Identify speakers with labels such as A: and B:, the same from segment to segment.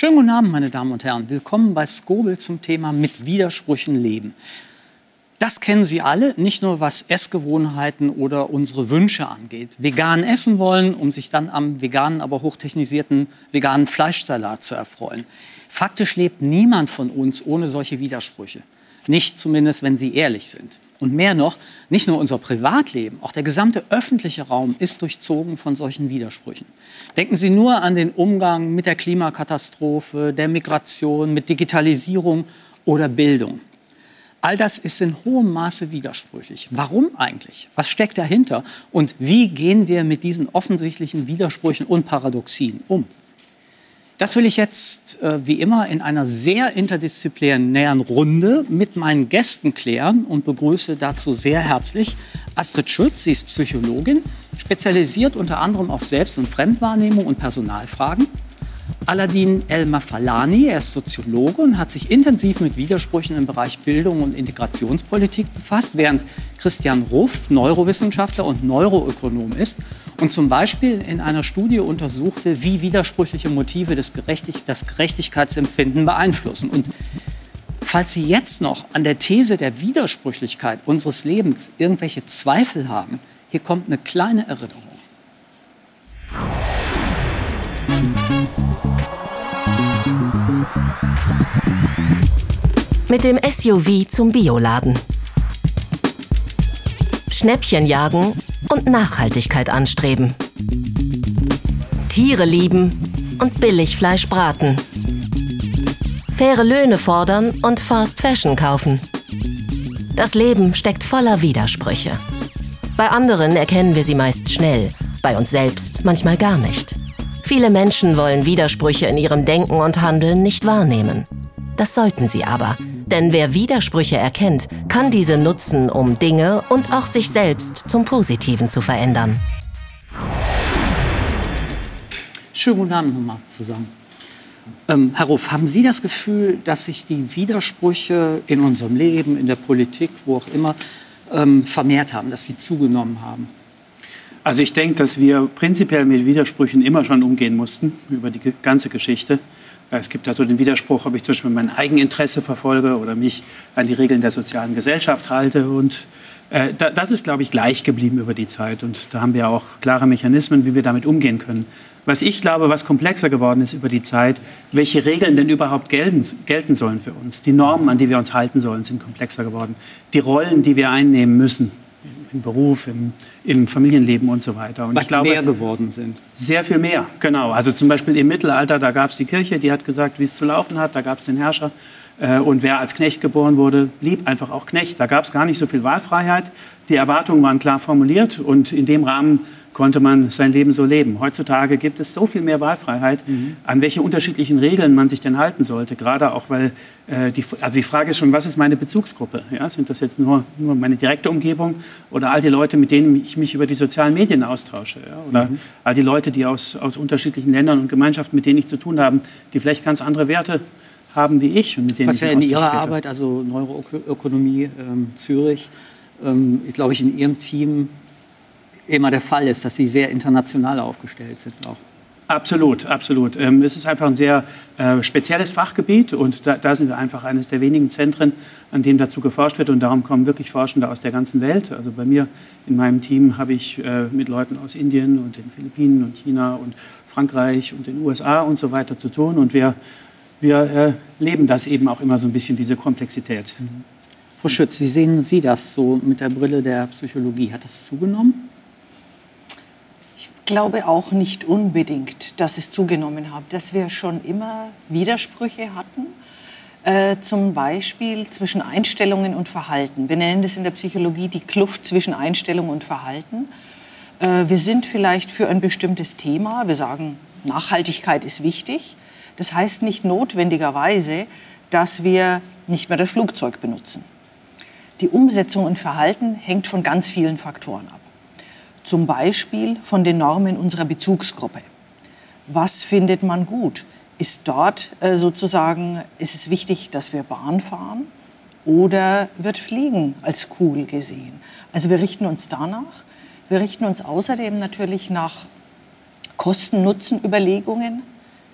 A: Schönen guten Abend, meine Damen und Herren. Willkommen bei Skobel zum Thema mit Widersprüchen leben. Das kennen Sie alle, nicht nur was Essgewohnheiten oder unsere Wünsche angeht. Vegan essen wollen, um sich dann am veganen, aber hochtechnisierten veganen Fleischsalat zu erfreuen. Faktisch lebt niemand von uns ohne solche Widersprüche. Nicht zumindest, wenn Sie ehrlich sind. Und mehr noch, nicht nur unser Privatleben, auch der gesamte öffentliche Raum ist durchzogen von solchen Widersprüchen. Denken Sie nur an den Umgang mit der Klimakatastrophe, der Migration, mit Digitalisierung oder Bildung. All das ist in hohem Maße widersprüchlich. Warum eigentlich? Was steckt dahinter? Und wie gehen wir mit diesen offensichtlichen Widersprüchen und Paradoxien um? Das will ich jetzt äh, wie immer in einer sehr interdisziplinären Runde mit meinen Gästen klären und begrüße dazu sehr herzlich Astrid Schütz. Sie ist Psychologin, spezialisiert unter anderem auf Selbst- und Fremdwahrnehmung und Personalfragen. Aladin El-Mafalani, er ist Soziologe und hat sich intensiv mit Widersprüchen im Bereich Bildung und Integrationspolitik befasst, während Christian Ruff Neurowissenschaftler und Neuroökonom ist und zum Beispiel in einer Studie untersuchte, wie widersprüchliche Motive das, Gerechtig das Gerechtigkeitsempfinden beeinflussen. Und falls Sie jetzt noch an der These der Widersprüchlichkeit unseres Lebens irgendwelche Zweifel haben, hier kommt eine kleine Erinnerung.
B: Mit dem SUV zum Bioladen. Schnäppchen jagen und Nachhaltigkeit anstreben. Tiere lieben und Billigfleisch braten. Faire Löhne fordern und Fast Fashion kaufen. Das Leben steckt voller Widersprüche. Bei anderen erkennen wir sie meist schnell, bei uns selbst manchmal gar nicht. Viele Menschen wollen Widersprüche in ihrem Denken und Handeln nicht wahrnehmen. Das sollten sie aber, denn wer Widersprüche erkennt, kann diese nutzen, um Dinge und auch sich selbst zum Positiven zu verändern.
A: Schönen guten Abend nochmal zusammen. Ähm, Herr Ruff, haben Sie das Gefühl, dass sich die Widersprüche in unserem Leben, in der Politik, wo auch immer, ähm, vermehrt haben, dass sie zugenommen haben?
C: Also ich denke, dass wir prinzipiell mit Widersprüchen immer schon umgehen mussten, über die ganze Geschichte. Es gibt also den Widerspruch, ob ich zum Beispiel mein Eigeninteresse verfolge oder mich an die Regeln der sozialen Gesellschaft halte. Und äh, das ist, glaube ich, gleich geblieben über die Zeit. Und da haben wir auch klare Mechanismen, wie wir damit umgehen können. Was ich glaube, was komplexer geworden ist über die Zeit, welche Regeln denn überhaupt gelten, gelten sollen für uns. Die Normen, an die wir uns halten sollen, sind komplexer geworden. Die Rollen, die wir einnehmen müssen, im Beruf, im, im Familienleben und so weiter. Und
A: Weil es mehr geworden sind.
C: Sehr viel mehr, genau. Also zum Beispiel im Mittelalter, da gab es die Kirche, die hat gesagt, wie es zu laufen hat. Da gab es den Herrscher. Äh, und wer als Knecht geboren wurde, blieb einfach auch Knecht. Da gab es gar nicht so viel Wahlfreiheit. Die Erwartungen waren klar formuliert und in dem Rahmen konnte man sein Leben so leben. Heutzutage gibt es so viel mehr Wahlfreiheit, mhm. an welche unterschiedlichen Regeln man sich denn halten sollte. Gerade auch, weil äh, die, also die Frage ist schon, was ist meine Bezugsgruppe? Ja, sind das jetzt nur, nur meine direkte Umgebung oder all die Leute, mit denen ich mich über die sozialen Medien austausche? Ja? Oder mhm. all die Leute, die aus, aus unterschiedlichen Ländern und Gemeinschaften, mit denen ich zu tun habe, die vielleicht ganz andere Werte haben wie ich. Und mit denen
A: Was ja in Ihrer Arbeit, also Neuroökonomie ähm, Zürich, ähm, glaube ich, in Ihrem Team immer der Fall ist, dass Sie sehr international aufgestellt sind auch.
C: Absolut, absolut. Ähm, es ist einfach ein sehr äh, spezielles Fachgebiet und da, da, sind wir einfach eines der wenigen Zentren, an dem dazu geforscht wird und darum kommen wirklich Forschende aus der ganzen Welt. Also bei mir in meinem Team habe ich äh, mit Leuten aus Indien und den Philippinen und China und Frankreich und den USA und so weiter zu tun und wir, wir äh, leben das eben auch immer so ein bisschen, diese Komplexität. Mhm.
A: Frau Schütz, wie sehen Sie das so mit der Brille der Psychologie? Hat das zugenommen?
D: Glaube auch nicht unbedingt, dass es zugenommen hat, dass wir schon immer Widersprüche hatten, äh, zum Beispiel zwischen Einstellungen und Verhalten. Wir nennen das in der Psychologie die Kluft zwischen Einstellung und Verhalten. Äh, wir sind vielleicht für ein bestimmtes Thema, wir sagen, Nachhaltigkeit ist wichtig. Das heißt nicht notwendigerweise, dass wir nicht mehr das Flugzeug benutzen. Die Umsetzung und Verhalten hängt von ganz vielen Faktoren ab zum Beispiel von den Normen unserer Bezugsgruppe. Was findet man gut? Ist dort äh, sozusagen, ist es wichtig, dass wir Bahn fahren oder wird Fliegen als cool gesehen? Also wir richten uns danach. Wir richten uns außerdem natürlich nach Kosten-Nutzen-Überlegungen,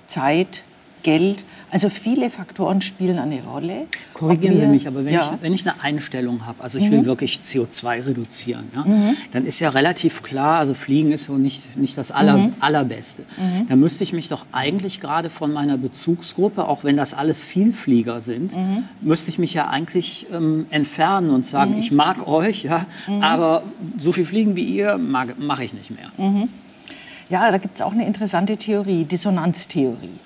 D: Zeit, Geld. Also viele Faktoren spielen eine Rolle.
A: Korrigieren
D: Ob
A: Sie
D: wir-
A: mich, aber wenn,
D: ja.
A: ich, wenn ich eine Einstellung habe, also ich will wirklich CO2 reduzieren, ja, dann ist ja relativ klar, also Fliegen ist so nicht, nicht das Aller, Allerbeste. Da müsste ich mich doch eigentlich gerade von meiner Bezugsgruppe, auch wenn das alles Vielflieger sind, müsste ich mich ja eigentlich ähm, entfernen und sagen, ich mag euch, ja, aber so viel Fliegen wie ihr mache ich nicht mehr.
D: Ja, da gibt es auch eine interessante Theorie, Dissonanztheorie.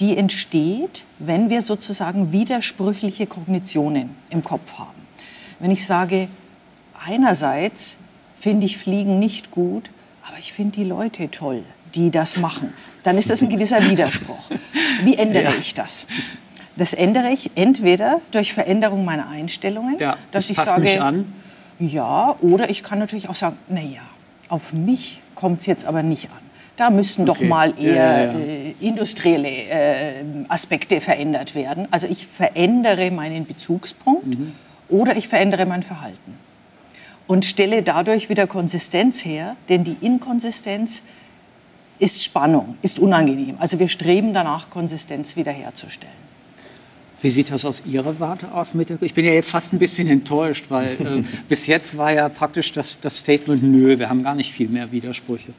D: Die entsteht, wenn wir sozusagen widersprüchliche Kognitionen im Kopf haben. Wenn ich sage, einerseits finde ich Fliegen nicht gut, aber ich finde die Leute toll, die das machen, dann ist das ein gewisser Widerspruch. Wie ändere ich das? Das ändere ich entweder durch Veränderung meiner Einstellungen,
A: Ja,
D: dass
A: ich
D: sage, ja, oder ich kann natürlich auch sagen, naja, auf mich kommt es jetzt aber nicht an. Da müssten doch
A: Okay.
D: mal
A: Ja,
D: eher
A: ja, ja.
D: Äh, industrielle äh, Aspekte verändert werden. Also ich verändere meinen Bezugspunkt
A: Mhm.
D: oder ich verändere mein Verhalten. Und stelle dadurch wieder Konsistenz her, denn die Inkonsistenz ist Spannung, ist unangenehm. Also wir streben danach, Konsistenz wiederherzustellen.
A: Wie sieht das aus Ihrer Warte aus? Mit der, ich bin ja jetzt fast ein bisschen enttäuscht, weil äh, bis jetzt war ja praktisch das, das Statement, nö, wir haben gar nicht viel mehr Widersprüche.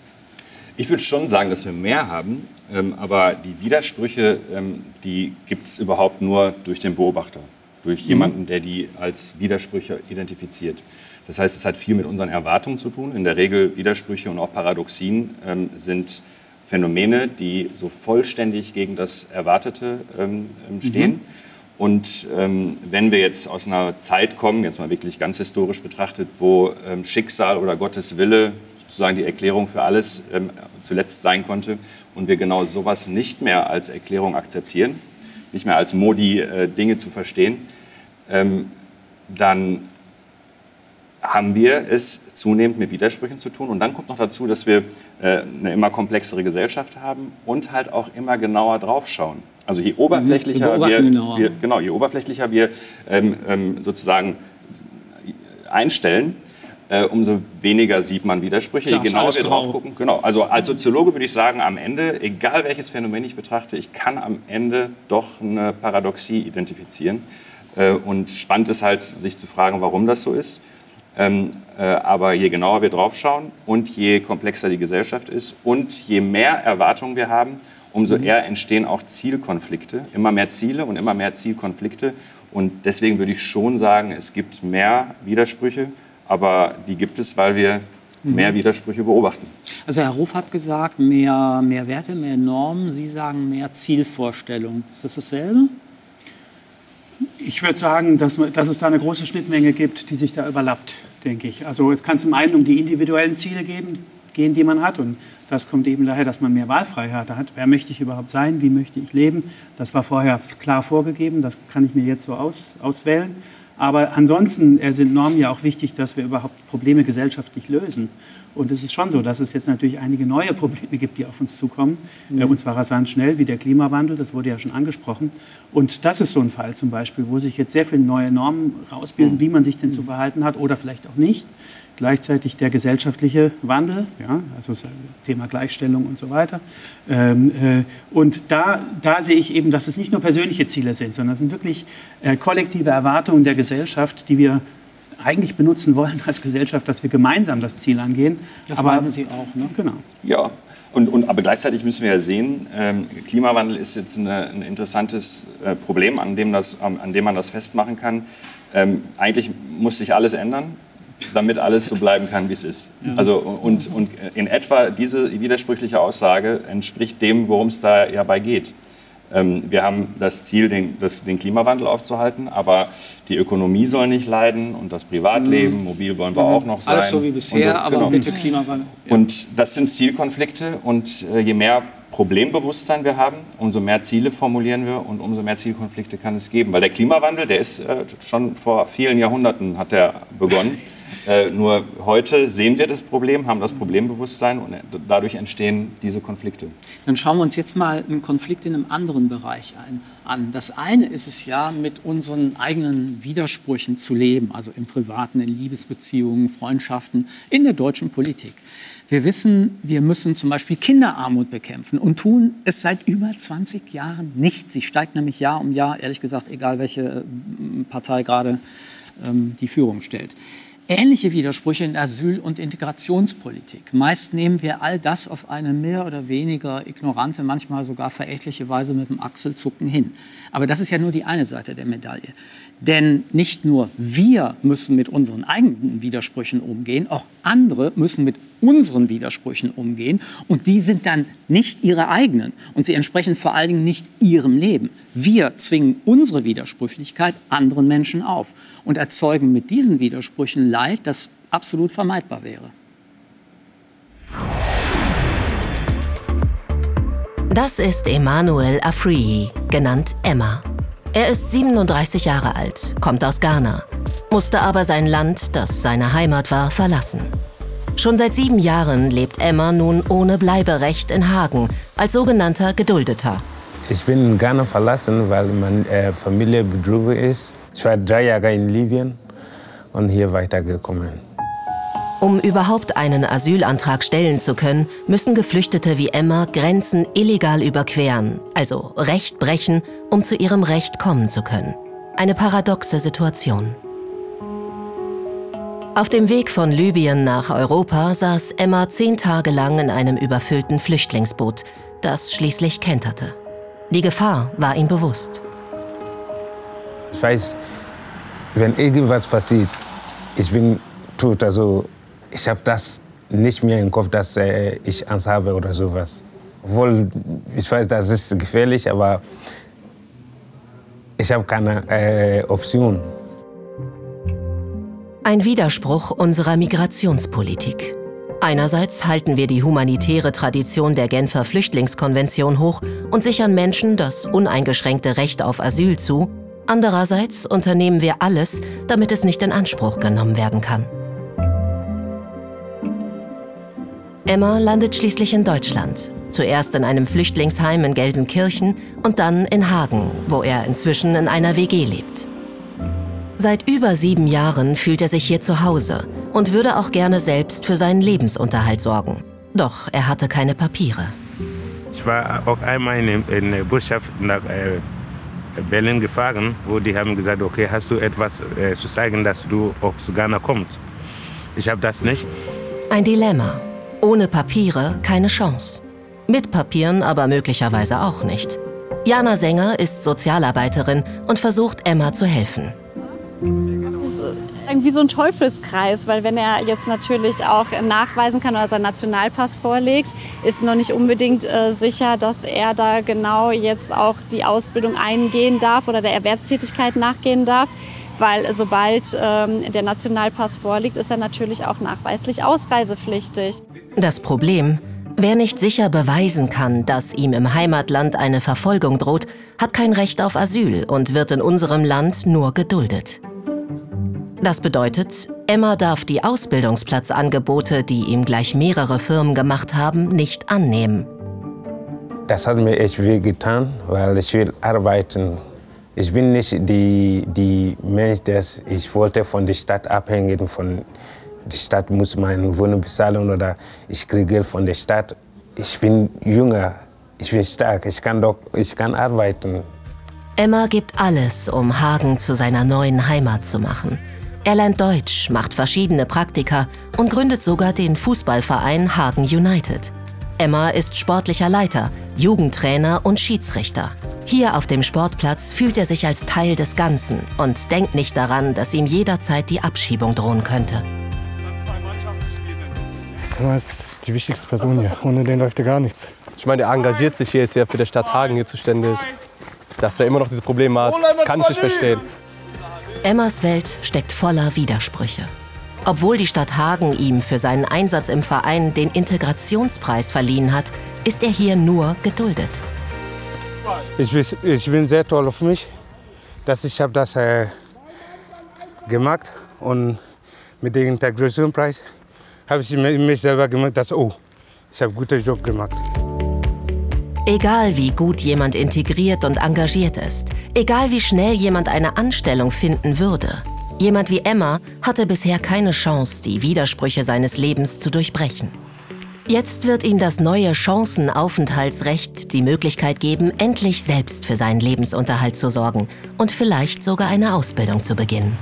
E: Ich würde schon sagen, dass wir mehr haben, ähm, aber die Widersprüche, ähm, die gibt es überhaupt nur durch den Beobachter, durch jemanden, der die als Widersprüche identifiziert. Das heißt, es hat viel mit unseren Erwartungen zu tun. In der Regel Widersprüche und auch Paradoxien ähm, sind Phänomene, die so vollständig gegen das Erwartete ähm, ähm, stehen. Und ähm, wenn wir jetzt aus einer Zeit kommen, jetzt mal wirklich ganz historisch betrachtet, wo ähm, Schicksal oder Gottes Wille sozusagen die Erklärung für alles ähm, zuletzt sein konnte und wir genau sowas nicht mehr als Erklärung akzeptieren, nicht mehr als Modi äh, Dinge zu verstehen, ähm, dann haben wir es zunehmend mit Widersprüchen zu tun. Und dann kommt noch dazu, dass wir äh, eine immer komplexere Gesellschaft haben und halt auch immer genauer draufschauen. Also je oberflächlicher
A: Mhm. Wir beobachten
E: wir, wir, genau, je oberflächlicher wir ähm, ähm, sozusagen einstellen, äh, umso weniger sieht man Widersprüche.
A: Klar,
E: je genauer wir
A: grau.
E: drauf gucken, genau. Also als Soziologe würde ich sagen, am Ende, egal welches Phänomen ich betrachte, ich kann am Ende doch eine Paradoxie identifizieren. Äh, und spannend ist halt, sich zu fragen, warum das so ist. Ähm, äh, aber je genauer wir draufschauen und je komplexer die Gesellschaft ist und je mehr Erwartungen wir haben, umso eher entstehen auch Zielkonflikte. Immer mehr Ziele und immer mehr Zielkonflikte. Und deswegen würde ich schon sagen, es gibt mehr Widersprüche, aber die gibt es, weil wir mehr Widersprüche beobachten.
A: Also Herr Ruf hat gesagt, mehr, mehr Werte, mehr Normen. Sie sagen mehr Zielvorstellung. Ist das dasselbe?
C: Ich würde sagen, dass, man- dass es da eine große Schnittmenge gibt, die sich da überlappt, denke ich. Also es kann zum einen um die individuellen Ziele geben, gehen, die man hat. Und das kommt eben daher, dass man mehr Wahlfreiheit hat. Wer möchte ich überhaupt sein? Wie möchte ich leben? Das war vorher klar vorgegeben. Das kann ich mir jetzt so aus, auswählen. Aber ansonsten äh, sind Normen ja auch wichtig, dass wir überhaupt Probleme gesellschaftlich lösen. Und es ist schon so, dass es jetzt natürlich einige neue Probleme gibt, die auf uns zukommen. Äh, und zwar rasant schnell, wie der Klimawandel, das wurde ja schon angesprochen. Und das ist so ein Fall zum Beispiel, wo sich jetzt sehr viele neue Normen rausbilden, wie man sich denn zu verhalten hat oder vielleicht auch nicht. Gleichzeitig der gesellschaftliche Wandel, ja, also das Thema Gleichstellung und so weiter. Ähm, äh, und da, da sehe ich eben, dass es nicht nur persönliche Ziele sind, sondern es sind wirklich äh, kollektive Erwartungen der Gesellschaft, die wir eigentlich benutzen wollen als Gesellschaft, dass wir gemeinsam das Ziel angehen.
A: Das meinen Sie auch, ne?
C: Genau.
E: Ja, und, und, aber gleichzeitig müssen wir ja sehen, ähm, Klimawandel ist jetzt eine, ein interessantes äh, Problem, an dem, das, an, an dem man das festmachen kann. Ähm, eigentlich muss sich alles ändern, damit alles so bleiben kann, wie es ist. Also, und, und in etwa diese widersprüchliche Aussage entspricht dem, worum es da ja bei geht. Ähm, wir haben das Ziel, den, das, den Klimawandel aufzuhalten, aber die Ökonomie soll nicht leiden und das Privatleben, mobil wollen wir auch noch sein.
A: Alles so wie bisher,
E: so,
A: aber
E: genau.
A: bitte Klimawandel.
E: Und das sind Zielkonflikte und äh, je mehr Problembewusstsein wir haben, umso mehr Ziele formulieren wir und umso mehr Zielkonflikte kann es geben. Weil der Klimawandel, der ist äh, schon vor vielen Jahrhunderten hat der begonnen. Äh, nur heute sehen wir das Problem, haben das Problembewusstsein und dadurch entstehen diese Konflikte.
A: Dann schauen wir uns jetzt mal einen Konflikt in einem anderen Bereich ein, an. Das eine ist es ja, mit unseren eigenen Widersprüchen zu leben, also im Privaten, in Liebesbeziehungen, Freundschaften, in der deutschen Politik. Wir wissen, wir müssen zum Beispiel Kinderarmut bekämpfen und tun es seit über 20 Jahren nicht. Sie steigt nämlich Jahr um Jahr, ehrlich gesagt, egal welche äh, Partei gerade ähm, die Führung stellt. Ähnliche Widersprüche in Asyl- und Integrationspolitik. Meist nehmen wir all das auf eine mehr oder weniger ignorante, manchmal sogar verächtliche Weise mit dem Achselzucken hin. Aber das ist ja nur die eine Seite der Medaille. Denn nicht nur wir müssen mit unseren eigenen Widersprüchen umgehen, auch andere müssen mit unseren Widersprüchen umgehen. Und die sind dann nicht ihre eigenen. Und sie entsprechen vor allen Dingen nicht ihrem Leben. Wir zwingen unsere Widersprüchlichkeit anderen Menschen auf und erzeugen mit diesen Widersprüchen Leid, das absolut vermeidbar wäre.
B: Das ist Emmanuel Afrihi, genannt Emma. Er ist 37 Jahre alt, kommt aus Ghana, musste aber sein Land, das seine Heimat war, verlassen. Schon seit sieben Jahren lebt Emma nun ohne Bleiberecht in Hagen, als sogenannter Geduldeter.
F: Ich bin in Ghana verlassen, weil meine äh, Familie betrogen ist. Ich war drei Jahre in Libyen und hier weitergekommen.
B: Um überhaupt einen Asylantrag stellen zu können, müssen Geflüchtete wie Emma Grenzen illegal überqueren, also Recht brechen, um zu ihrem Recht kommen zu können. Eine paradoxe Situation. Auf dem Weg von Libyen nach Europa saß Emma zehn Tage lang in einem überfüllten Flüchtlingsboot, das schließlich kenterte. Die Gefahr war ihm bewusst.
F: Ich weiß, wenn irgendwas passiert, ich bin tot, also ich habe das nicht mehr im Kopf, dass äh, ich Angst habe oder sowas. Obwohl, ich weiß, das ist gefährlich, aber ich habe keine äh, Option.
B: Ein Widerspruch unserer Migrationspolitik. Einerseits halten wir die humanitäre Tradition der Genfer Flüchtlingskonvention hoch und sichern Menschen das uneingeschränkte Recht auf Asyl zu. Andererseits unternehmen wir alles, damit es nicht in Anspruch genommen werden kann. Emma landet schließlich in Deutschland. Zuerst in einem Flüchtlingsheim in Gelsenkirchen und dann in Hagen, wo er inzwischen in einer WG lebt. Seit über sieben Jahren fühlt er sich hier zu Hause und würde auch gerne selbst für seinen Lebensunterhalt sorgen. Doch er hatte keine Papiere.
F: Ich war auch einmal in, in der Botschaft nach äh, Berlin gefahren, wo die haben gesagt, okay, hast du etwas äh, zu zeigen, dass du auch zu Ghana kommst. Ich habe das nicht.
B: Ein Dilemma. Ohne Papiere keine Chance. Mit Papieren aber möglicherweise auch nicht. Jana Sänger ist Sozialarbeiterin und versucht Emma zu helfen.
G: Ist irgendwie so ein Teufelskreis, weil wenn er jetzt natürlich auch nachweisen kann oder seinen Nationalpass vorlegt, ist noch nicht unbedingt äh, sicher, dass er da genau jetzt auch die Ausbildung eingehen darf oder der Erwerbstätigkeit nachgehen darf weil sobald ähm, der Nationalpass vorliegt, ist er natürlich auch nachweislich ausreisepflichtig.
B: Das Problem, wer nicht sicher beweisen kann, dass ihm im Heimatland eine Verfolgung droht, hat kein Recht auf Asyl und wird in unserem Land nur geduldet. Das bedeutet, Emma darf die Ausbildungsplatzangebote, die ihm gleich mehrere Firmen gemacht haben, nicht annehmen.
F: Das hat mir echt weh getan, weil ich will arbeiten ich bin nicht die, die Mensch, der ich wollte von der Stadt abhängen. Von der Stadt muss meine Wohnung bezahlen oder ich kriege Geld von der Stadt. Ich bin jünger, ich bin stark, ich kann, doch, ich kann arbeiten.
B: Emma gibt alles, um Hagen zu seiner neuen Heimat zu machen. Er lernt Deutsch, macht verschiedene Praktika und gründet sogar den Fußballverein Hagen United. Emma ist sportlicher Leiter, Jugendtrainer und Schiedsrichter. Hier auf dem Sportplatz fühlt er sich als Teil des Ganzen und denkt nicht daran, dass ihm jederzeit die Abschiebung drohen könnte.
H: Er ist die wichtigste Person hier. Ohne den läuft ja gar nichts.
I: Ich meine, er engagiert sich hier, ist ja für die Stadt Hagen hier zuständig. Dass er immer noch diese Probleme hat, kann ich nicht verstehen.
B: Emmas Welt steckt voller Widersprüche. Obwohl die Stadt Hagen ihm für seinen Einsatz im Verein den Integrationspreis verliehen hat, ist er hier nur geduldet.
F: Ich, ich bin sehr toll auf mich, dass ich habe das äh, gemacht und mit dem Integrationspreis habe ich mir selber gemerkt, dass, oh, ich habe einen guten Job gemacht.
B: Egal wie gut jemand integriert und engagiert ist, egal wie schnell jemand eine Anstellung finden würde, jemand wie Emma hatte bisher keine Chance, die Widersprüche seines Lebens zu durchbrechen. Jetzt wird ihm das neue Chancenaufenthaltsrecht die Möglichkeit geben, endlich selbst für seinen Lebensunterhalt zu sorgen und vielleicht sogar eine Ausbildung zu beginnen.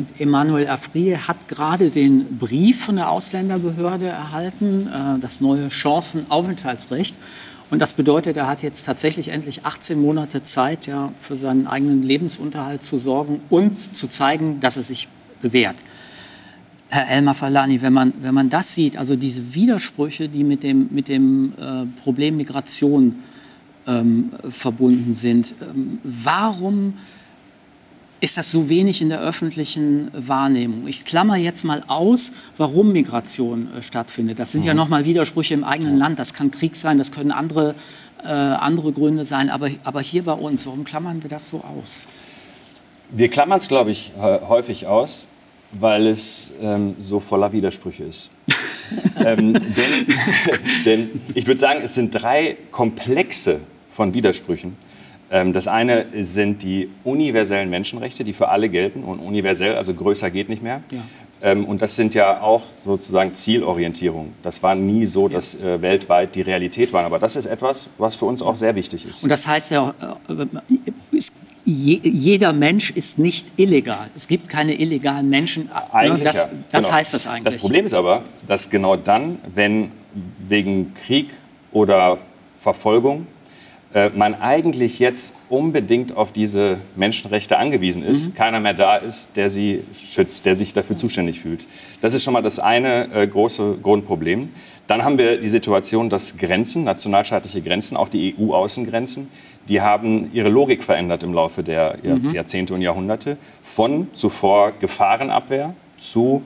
A: Und Emmanuel Afrie hat gerade den Brief von der Ausländerbehörde erhalten, äh, das neue Chancenaufenthaltsrecht. Und das bedeutet, er hat jetzt tatsächlich endlich 18 Monate Zeit, ja, für seinen eigenen Lebensunterhalt zu sorgen und zu zeigen, dass er sich bewährt. Herr Elmar Falani, wenn man, wenn man das sieht, also diese Widersprüche, die mit dem, mit dem äh, Problem Migration ähm, verbunden sind, ähm, warum ist das so wenig in der öffentlichen Wahrnehmung. Ich klammer jetzt mal aus, warum Migration äh, stattfindet. Das sind mhm. ja nochmal Widersprüche im eigenen Land. Das kann Krieg sein, das können andere, äh, andere Gründe sein. Aber, aber hier bei uns, warum klammern wir das so aus?
E: Wir klammern es, glaube ich, häufig aus, weil es ähm, so voller Widersprüche ist. ähm, denn, denn ich würde sagen, es sind drei Komplexe von Widersprüchen das eine sind die universellen Menschenrechte, die für alle gelten und universell, also größer geht nicht mehr. Ja. Ähm, und das sind ja auch sozusagen Zielorientierungen. Das war nie so, dass äh, weltweit die Realität war. Aber das ist etwas, was für uns auch sehr wichtig ist.
A: Und das heißt ja, äh, jeder Mensch ist nicht illegal. Es gibt keine illegalen Menschen.
E: Eigentlich,
A: das,
E: ja.
A: das
E: genau.
A: heißt das eigentlich.
E: Das Problem ist aber, dass genau dann, wenn wegen Krieg oder Verfolgung äh, man eigentlich jetzt unbedingt auf diese Menschenrechte angewiesen ist, mhm. keiner mehr da ist, der sie schützt, der sich dafür zuständig fühlt. Das ist schon mal das eine äh, große Grundproblem. Dann haben wir die Situation, dass Grenzen, nationalstaatliche Grenzen, auch die EU-Außengrenzen, die haben ihre Logik verändert im Laufe der mhm. Jahrzehnte und Jahrhunderte. Von zuvor Gefahrenabwehr zu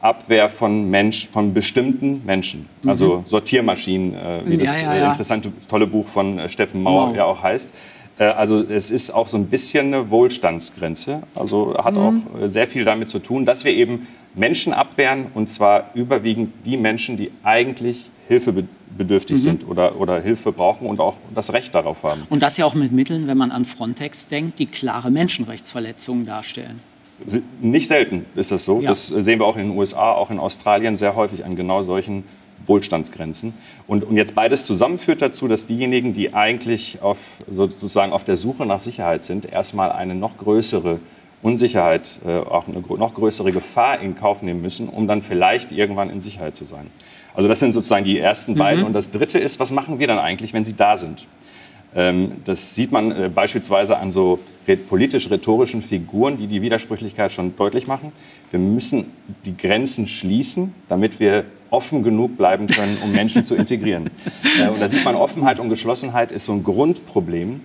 E: Abwehr von, Mensch, von bestimmten Menschen, mhm. also Sortiermaschinen, äh, wie ja, das ja, ja. Äh, interessante, tolle Buch von äh, Steffen Mauer wow. ja auch heißt. Äh, also es ist auch so ein bisschen eine Wohlstandsgrenze, also hat mhm. auch sehr viel damit zu tun, dass wir eben Menschen abwehren und zwar überwiegend die Menschen, die eigentlich hilfebedürftig mhm. sind oder, oder Hilfe brauchen und auch das Recht darauf haben.
A: Und das ja auch mit Mitteln, wenn man an Frontex denkt, die klare Menschenrechtsverletzungen darstellen.
E: Nicht selten ist das so. Ja. Das sehen wir auch in den USA, auch in Australien sehr häufig an genau solchen Wohlstandsgrenzen. Und, und jetzt beides zusammen führt dazu, dass diejenigen, die eigentlich auf, sozusagen auf der Suche nach Sicherheit sind, erstmal eine noch größere Unsicherheit, äh, auch eine noch größere Gefahr in Kauf nehmen müssen, um dann vielleicht irgendwann in Sicherheit zu sein. Also das sind sozusagen die ersten beiden. Mhm. Und das Dritte ist, was machen wir dann eigentlich, wenn sie da sind? Ähm, das sieht man äh, beispielsweise an so politisch-rhetorischen Figuren, die die Widersprüchlichkeit schon deutlich machen. Wir müssen die Grenzen schließen, damit wir offen genug bleiben können, um Menschen zu integrieren. Äh, und da sieht man, Offenheit und Geschlossenheit ist so ein Grundproblem.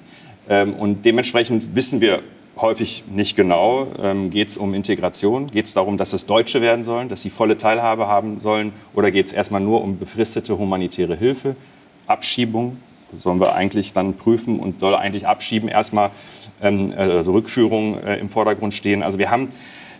E: Ähm, und dementsprechend wissen wir häufig nicht genau, ähm, geht es um Integration, geht es darum, dass es Deutsche werden sollen, dass sie volle Teilhabe haben sollen, oder geht es erstmal nur um befristete humanitäre Hilfe, Abschiebung, sollen wir eigentlich dann prüfen und soll eigentlich abschieben erstmal, ähm, also Rückführung äh, im Vordergrund stehen. Also wir haben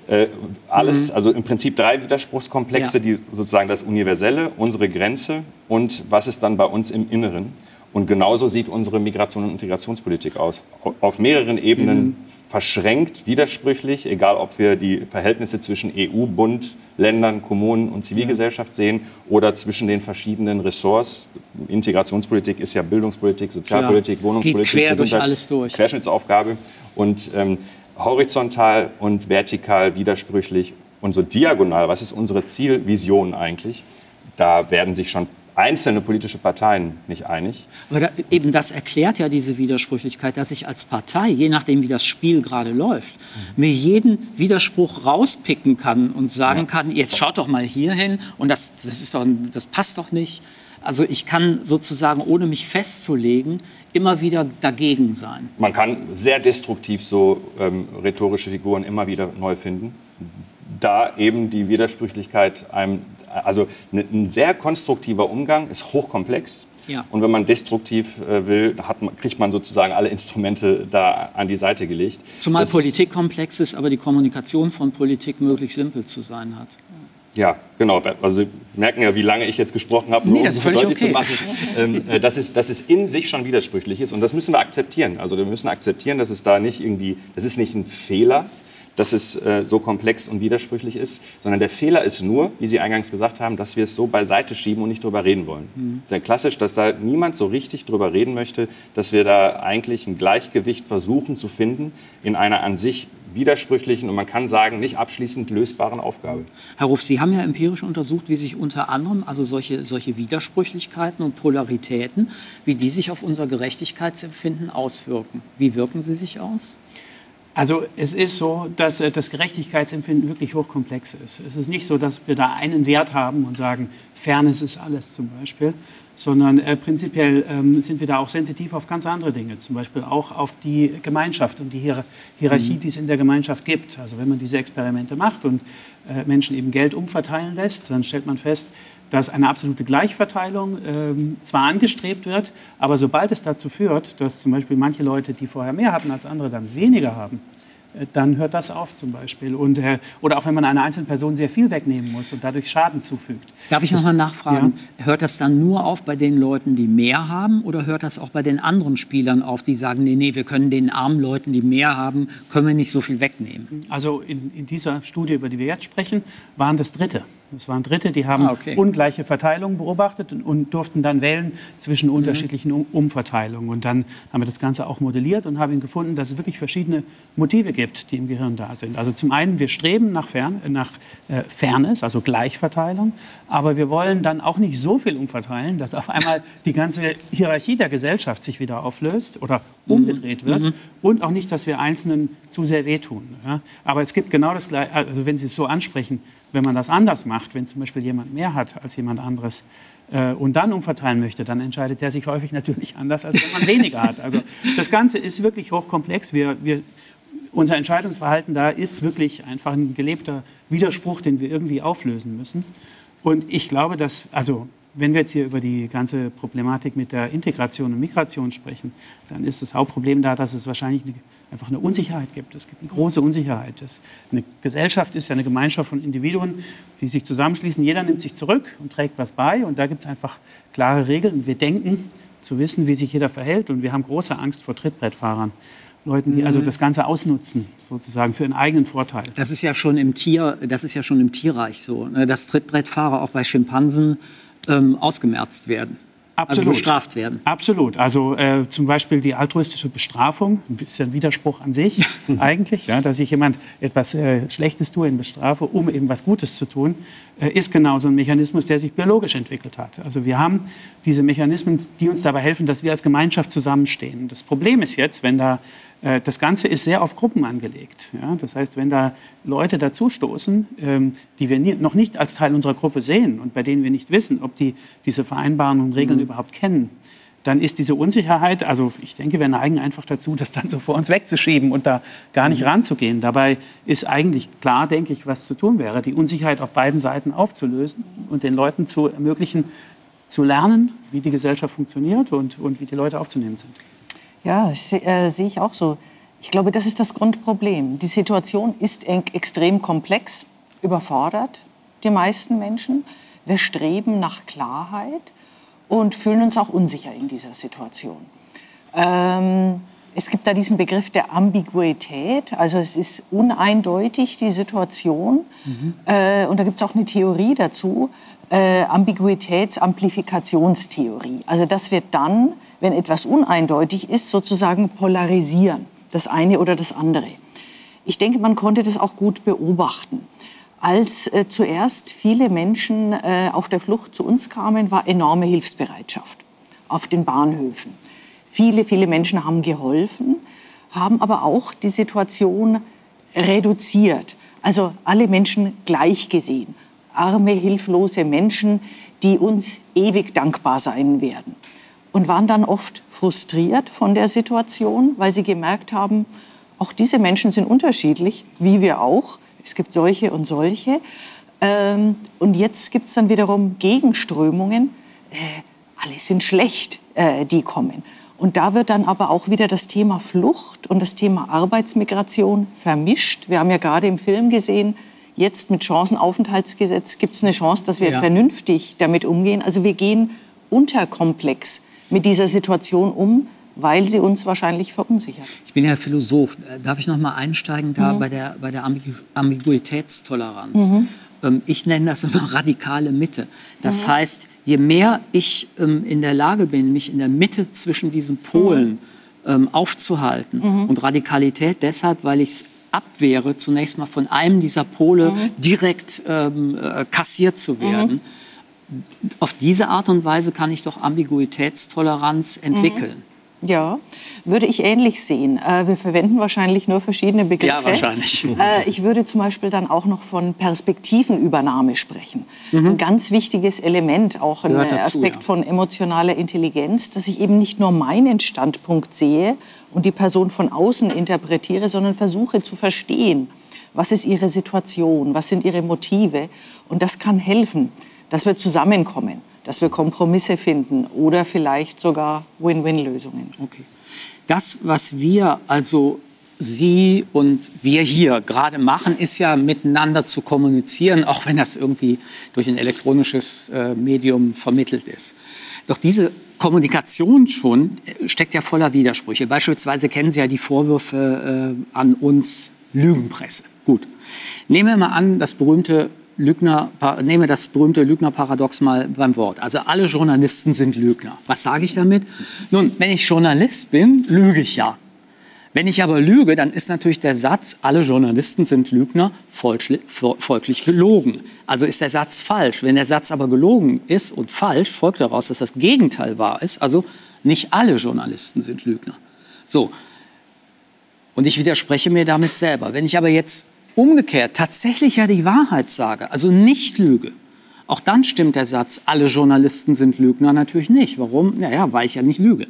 E: äh, alles, mhm. also im Prinzip drei Widerspruchskomplexe, ja. die sozusagen das Universelle, unsere Grenze und was ist dann bei uns im Inneren. Und genauso sieht unsere Migration- und Integrationspolitik aus. Auf mehreren Ebenen mhm. verschränkt, widersprüchlich, egal ob wir die Verhältnisse zwischen EU, Bund, Ländern, Kommunen und Zivilgesellschaft sehen oder zwischen den verschiedenen Ressorts. Integrationspolitik ist ja Bildungspolitik, Sozialpolitik, Klar. Wohnungspolitik,
A: Geht quer durch alles durch.
E: Querschnittsaufgabe. Und ähm, horizontal und vertikal widersprüchlich und so diagonal, was ist unsere Zielvision eigentlich? Da werden sich schon einzelne politische Parteien nicht einig.
A: Aber da, eben das erklärt ja diese Widersprüchlichkeit, dass ich als Partei, je nachdem wie das Spiel gerade läuft, mir jeden Widerspruch rauspicken kann und sagen ja. kann, jetzt schaut doch mal hier hin und das, das, ist doch, das passt doch nicht. Also ich kann sozusagen, ohne mich festzulegen, immer wieder dagegen sein.
E: Man kann sehr destruktiv so ähm, rhetorische Figuren immer wieder neu finden da eben die Widersprüchlichkeit einem, also ein sehr konstruktiver Umgang ist hochkomplex.
A: Ja.
E: Und wenn man destruktiv äh, will, hat man, kriegt man sozusagen alle Instrumente da an die Seite gelegt.
A: Zumal
E: Das-
A: Politik komplex ist, aber die Kommunikation von Politik möglichst simpel zu sein hat.
E: Ja, genau. Also Sie merken ja, wie lange ich jetzt gesprochen habe, nur
A: Nee, das
E: um
A: völlig
E: deutlich
A: okay.
E: zu machen, ähm, äh, dass, es, dass es in sich schon widersprüchlich ist. Und das müssen wir akzeptieren. Also wir müssen akzeptieren, dass es da nicht irgendwie, das ist nicht ein Fehler, dass es äh, so komplex und widersprüchlich ist, sondern der Fehler ist nur, wie Sie eingangs gesagt haben, dass wir es so beiseite schieben und nicht drüber reden wollen.
A: Mhm.
E: Sehr klassisch, dass da niemand so richtig drüber reden möchte, dass wir da eigentlich ein Gleichgewicht versuchen zu finden in einer an sich widersprüchlichen und man kann sagen, nicht abschließend lösbaren Aufgabe.
A: Herr Ruf, Sie haben ja empirisch untersucht, wie sich unter anderem also solche, solche Widersprüchlichkeiten und Polaritäten, wie die sich auf unser Gerechtigkeitsempfinden auswirken. Wie wirken sie sich aus?
C: Also es ist so, dass äh, das Gerechtigkeitsempfinden wirklich hochkomplex ist. Es ist nicht so, dass wir da einen Wert haben und sagen, Fairness ist alles zum Beispiel, sondern äh, prinzipiell ähm, sind wir da auch sensitiv auf ganz andere Dinge, zum Beispiel auch auf die Gemeinschaft und die Hier Hierarchie, die es in der Gemeinschaft gibt. Also wenn man diese Experimente macht und äh, Menschen eben Geld umverteilen lässt, dann stellt man fest, dass eine absolute Gleichverteilung ähm, zwar angestrebt wird, aber sobald es dazu führt, dass zum Beispiel manche Leute, die vorher mehr hatten als andere, dann weniger haben, äh, dann hört das auf zum Beispiel. Und, äh, oder auch wenn man einer einzelnen Person sehr viel wegnehmen muss und dadurch Schaden zufügt.
A: Darf ich noch mal nachfragen? Hört das dann nur auf bei den Leuten, die mehr haben, oder hört das auch bei den anderen Spielern auf, die sagen, nee, nee, wir können den armen Leuten, die mehr haben, können wir nicht so viel wegnehmen?
C: Also in, in dieser Studie, über die wir jetzt sprechen, waren das Dritte. Das waren Dritte, die haben
A: Ah, okay.
C: ungleiche Verteilungen beobachtet und, und durften dann wählen zwischen
A: Mhm.
C: unterschiedlichen um Umverteilungen. Und dann haben wir das Ganze auch modelliert und haben gefunden, dass es wirklich verschiedene Motive gibt, die im Gehirn da sind. Also zum einen, wir streben nach, Fern, nach äh, Fairness, also Gleichverteilung, aber wir wollen dann auch nicht so viel umverteilen, dass auf einmal die ganze Hierarchie der Gesellschaft sich wieder auflöst oder umgedreht wird und auch nicht, dass wir Einzelnen zu sehr wehtun. Ja? Aber es gibt genau das Gleiche, also wenn Sie es so ansprechen, wenn man das anders macht, wenn zum Beispiel jemand mehr hat als jemand anderes äh, und dann umverteilen möchte, dann entscheidet der sich häufig natürlich anders, als wenn man weniger hat. Also das Ganze ist wirklich hochkomplex. Wir, wir, unser Entscheidungsverhalten da ist wirklich einfach ein gelebter Widerspruch, den wir irgendwie auflösen müssen. Und ich glaube, dass, also wenn wir jetzt hier über die ganze Problematik mit der Integration und Migration sprechen, dann ist das Hauptproblem da, dass es wahrscheinlich eine, einfach eine Unsicherheit gibt. Es gibt eine große Unsicherheit. Das, eine Gesellschaft ist ja eine Gemeinschaft von Individuen, die sich zusammenschließen. Jeder nimmt sich zurück und trägt was bei. Und da gibt es einfach klare Regeln. Wir denken zu wissen, wie sich jeder verhält. Und wir haben große Angst vor Trittbrettfahrern. Leuten, die also das Ganze ausnutzen, sozusagen für ihren eigenen Vorteil.
A: Das ist ja schon im Tier, das ist ja schon im Tierreich so, ne, dass Trittbrettfahrer auch bei Schimpansen ähm, ausgemerzt werden. Also bestraft werden.
C: Absolut. Also äh, zum Beispiel die altruistische Bestrafung, ist ein Widerspruch an sich eigentlich, ja, dass ich jemand etwas äh, Schlechtes tue in bestrafe, um eben was Gutes zu tun, äh, ist genau so ein Mechanismus, der sich biologisch entwickelt hat. Also wir haben diese Mechanismen, die uns dabei helfen, dass wir als Gemeinschaft zusammenstehen. Das Problem ist jetzt, wenn da das Ganze ist sehr auf Gruppen angelegt. Ja? Das heißt, wenn da Leute dazustoßen, ähm, die wir nie, noch nicht als Teil unserer Gruppe sehen und bei denen wir nicht wissen, ob die diese Vereinbarungen und Regeln überhaupt kennen, dann ist diese Unsicherheit, also ich denke, wir neigen einfach dazu, das dann so vor uns wegzuschieben und da gar nicht ranzugehen. Dabei ist eigentlich klar, denke ich, was zu tun wäre, die Unsicherheit auf beiden Seiten aufzulösen und den Leuten zu ermöglichen, zu lernen, wie die Gesellschaft funktioniert und, und wie die Leute aufzunehmen sind.
D: Ja, äh, sehe ich auch so. Ich glaube, das ist das Grundproblem. Die Situation ist extrem komplex, überfordert die meisten Menschen. Wir streben nach Klarheit und fühlen uns auch unsicher in dieser Situation. Ähm, es gibt da diesen Begriff der Ambiguität, also es ist uneindeutig die Situation. Äh, und da gibt es auch eine Theorie dazu, äh, Ambiguitätsamplifikationstheorie. Also das wird dann, wenn etwas uneindeutig ist, sozusagen polarisieren, das eine oder das andere. Ich denke, man konnte das auch gut beobachten. Als äh, zuerst viele Menschen äh, auf der Flucht zu uns kamen, war enorme Hilfsbereitschaft auf den Bahnhöfen. Viele, viele Menschen haben geholfen, haben aber auch die Situation reduziert. Also alle Menschen gleich gesehen. Arme, hilflose Menschen, die uns ewig dankbar sein werden. Und waren dann oft frustriert von der Situation, weil sie gemerkt haben, auch diese Menschen sind unterschiedlich, wie wir auch. Es gibt solche und solche. Ähm, und jetzt gibt es dann wiederum Gegenströmungen. Äh, alle sind schlecht, äh, die kommen. Und da wird dann aber auch wieder das Thema Flucht und das Thema Arbeitsmigration vermischt. Wir haben ja gerade im Film gesehen, jetzt mit Chancenaufenthaltsgesetz gibt es eine Chance, dass wir ja. vernünftig damit umgehen. Also wir gehen unterkomplex mit dieser Situation um, weil sie uns wahrscheinlich verunsichert.
A: Ich bin ja Philosoph. Darf ich noch mal einsteigen da mhm. bei der, bei der Ambiguitätstoleranz? Mhm. Ähm, ich nenne das immer radikale Mitte. Das mhm. heißt, je mehr ich ähm, in der Lage bin, mich in der Mitte zwischen diesen Polen mhm. ähm, aufzuhalten mhm. und Radikalität deshalb, weil ich es abwehre, zunächst mal von einem dieser Pole mhm. direkt ähm, äh, kassiert zu werden. Mhm. Auf diese Art und Weise kann ich doch Ambiguitätstoleranz entwickeln.
D: Ja, würde ich ähnlich sehen. Äh, wir verwenden wahrscheinlich nur verschiedene Begriffe.
A: Ja, wahrscheinlich.
D: Äh, ich würde zum Beispiel dann auch noch von Perspektivenübernahme sprechen. Mhm. Ein ganz wichtiges Element, auch ein dazu, Aspekt ja. von emotionaler Intelligenz, dass ich eben nicht nur meinen Standpunkt sehe und die Person von außen interpretiere, sondern versuche zu verstehen, was ist ihre Situation, was sind ihre Motive. Und das kann helfen, dass wir zusammenkommen dass wir Kompromisse finden oder vielleicht sogar Win-Win-Lösungen.
A: Okay. Das, was wir also Sie und wir hier gerade machen, ist ja miteinander zu kommunizieren, auch wenn das irgendwie durch ein elektronisches äh, Medium vermittelt ist. Doch diese Kommunikation schon äh, steckt ja voller Widersprüche. Beispielsweise kennen Sie ja die Vorwürfe äh, an uns Lügenpresse. Gut. Nehmen wir mal an, das berühmte Lügner, nehme das berühmte Lügner-Paradox mal beim Wort. Also alle Journalisten sind Lügner. Was sage ich damit? Nun, wenn ich Journalist bin, lüge ich ja. Wenn ich aber lüge, dann ist natürlich der Satz, alle Journalisten sind Lügner, folglich gelogen. Also ist der Satz falsch. Wenn der Satz aber gelogen ist und falsch, folgt daraus, dass das Gegenteil wahr ist. Also nicht alle Journalisten sind Lügner. So. Und ich widerspreche mir damit selber. Wenn ich aber jetzt umgekehrt tatsächlich ja die Wahrheit sage, also nicht lüge, auch dann stimmt der Satz, alle Journalisten sind Lügner natürlich nicht. Warum? Naja, weil ich ja nicht lüge.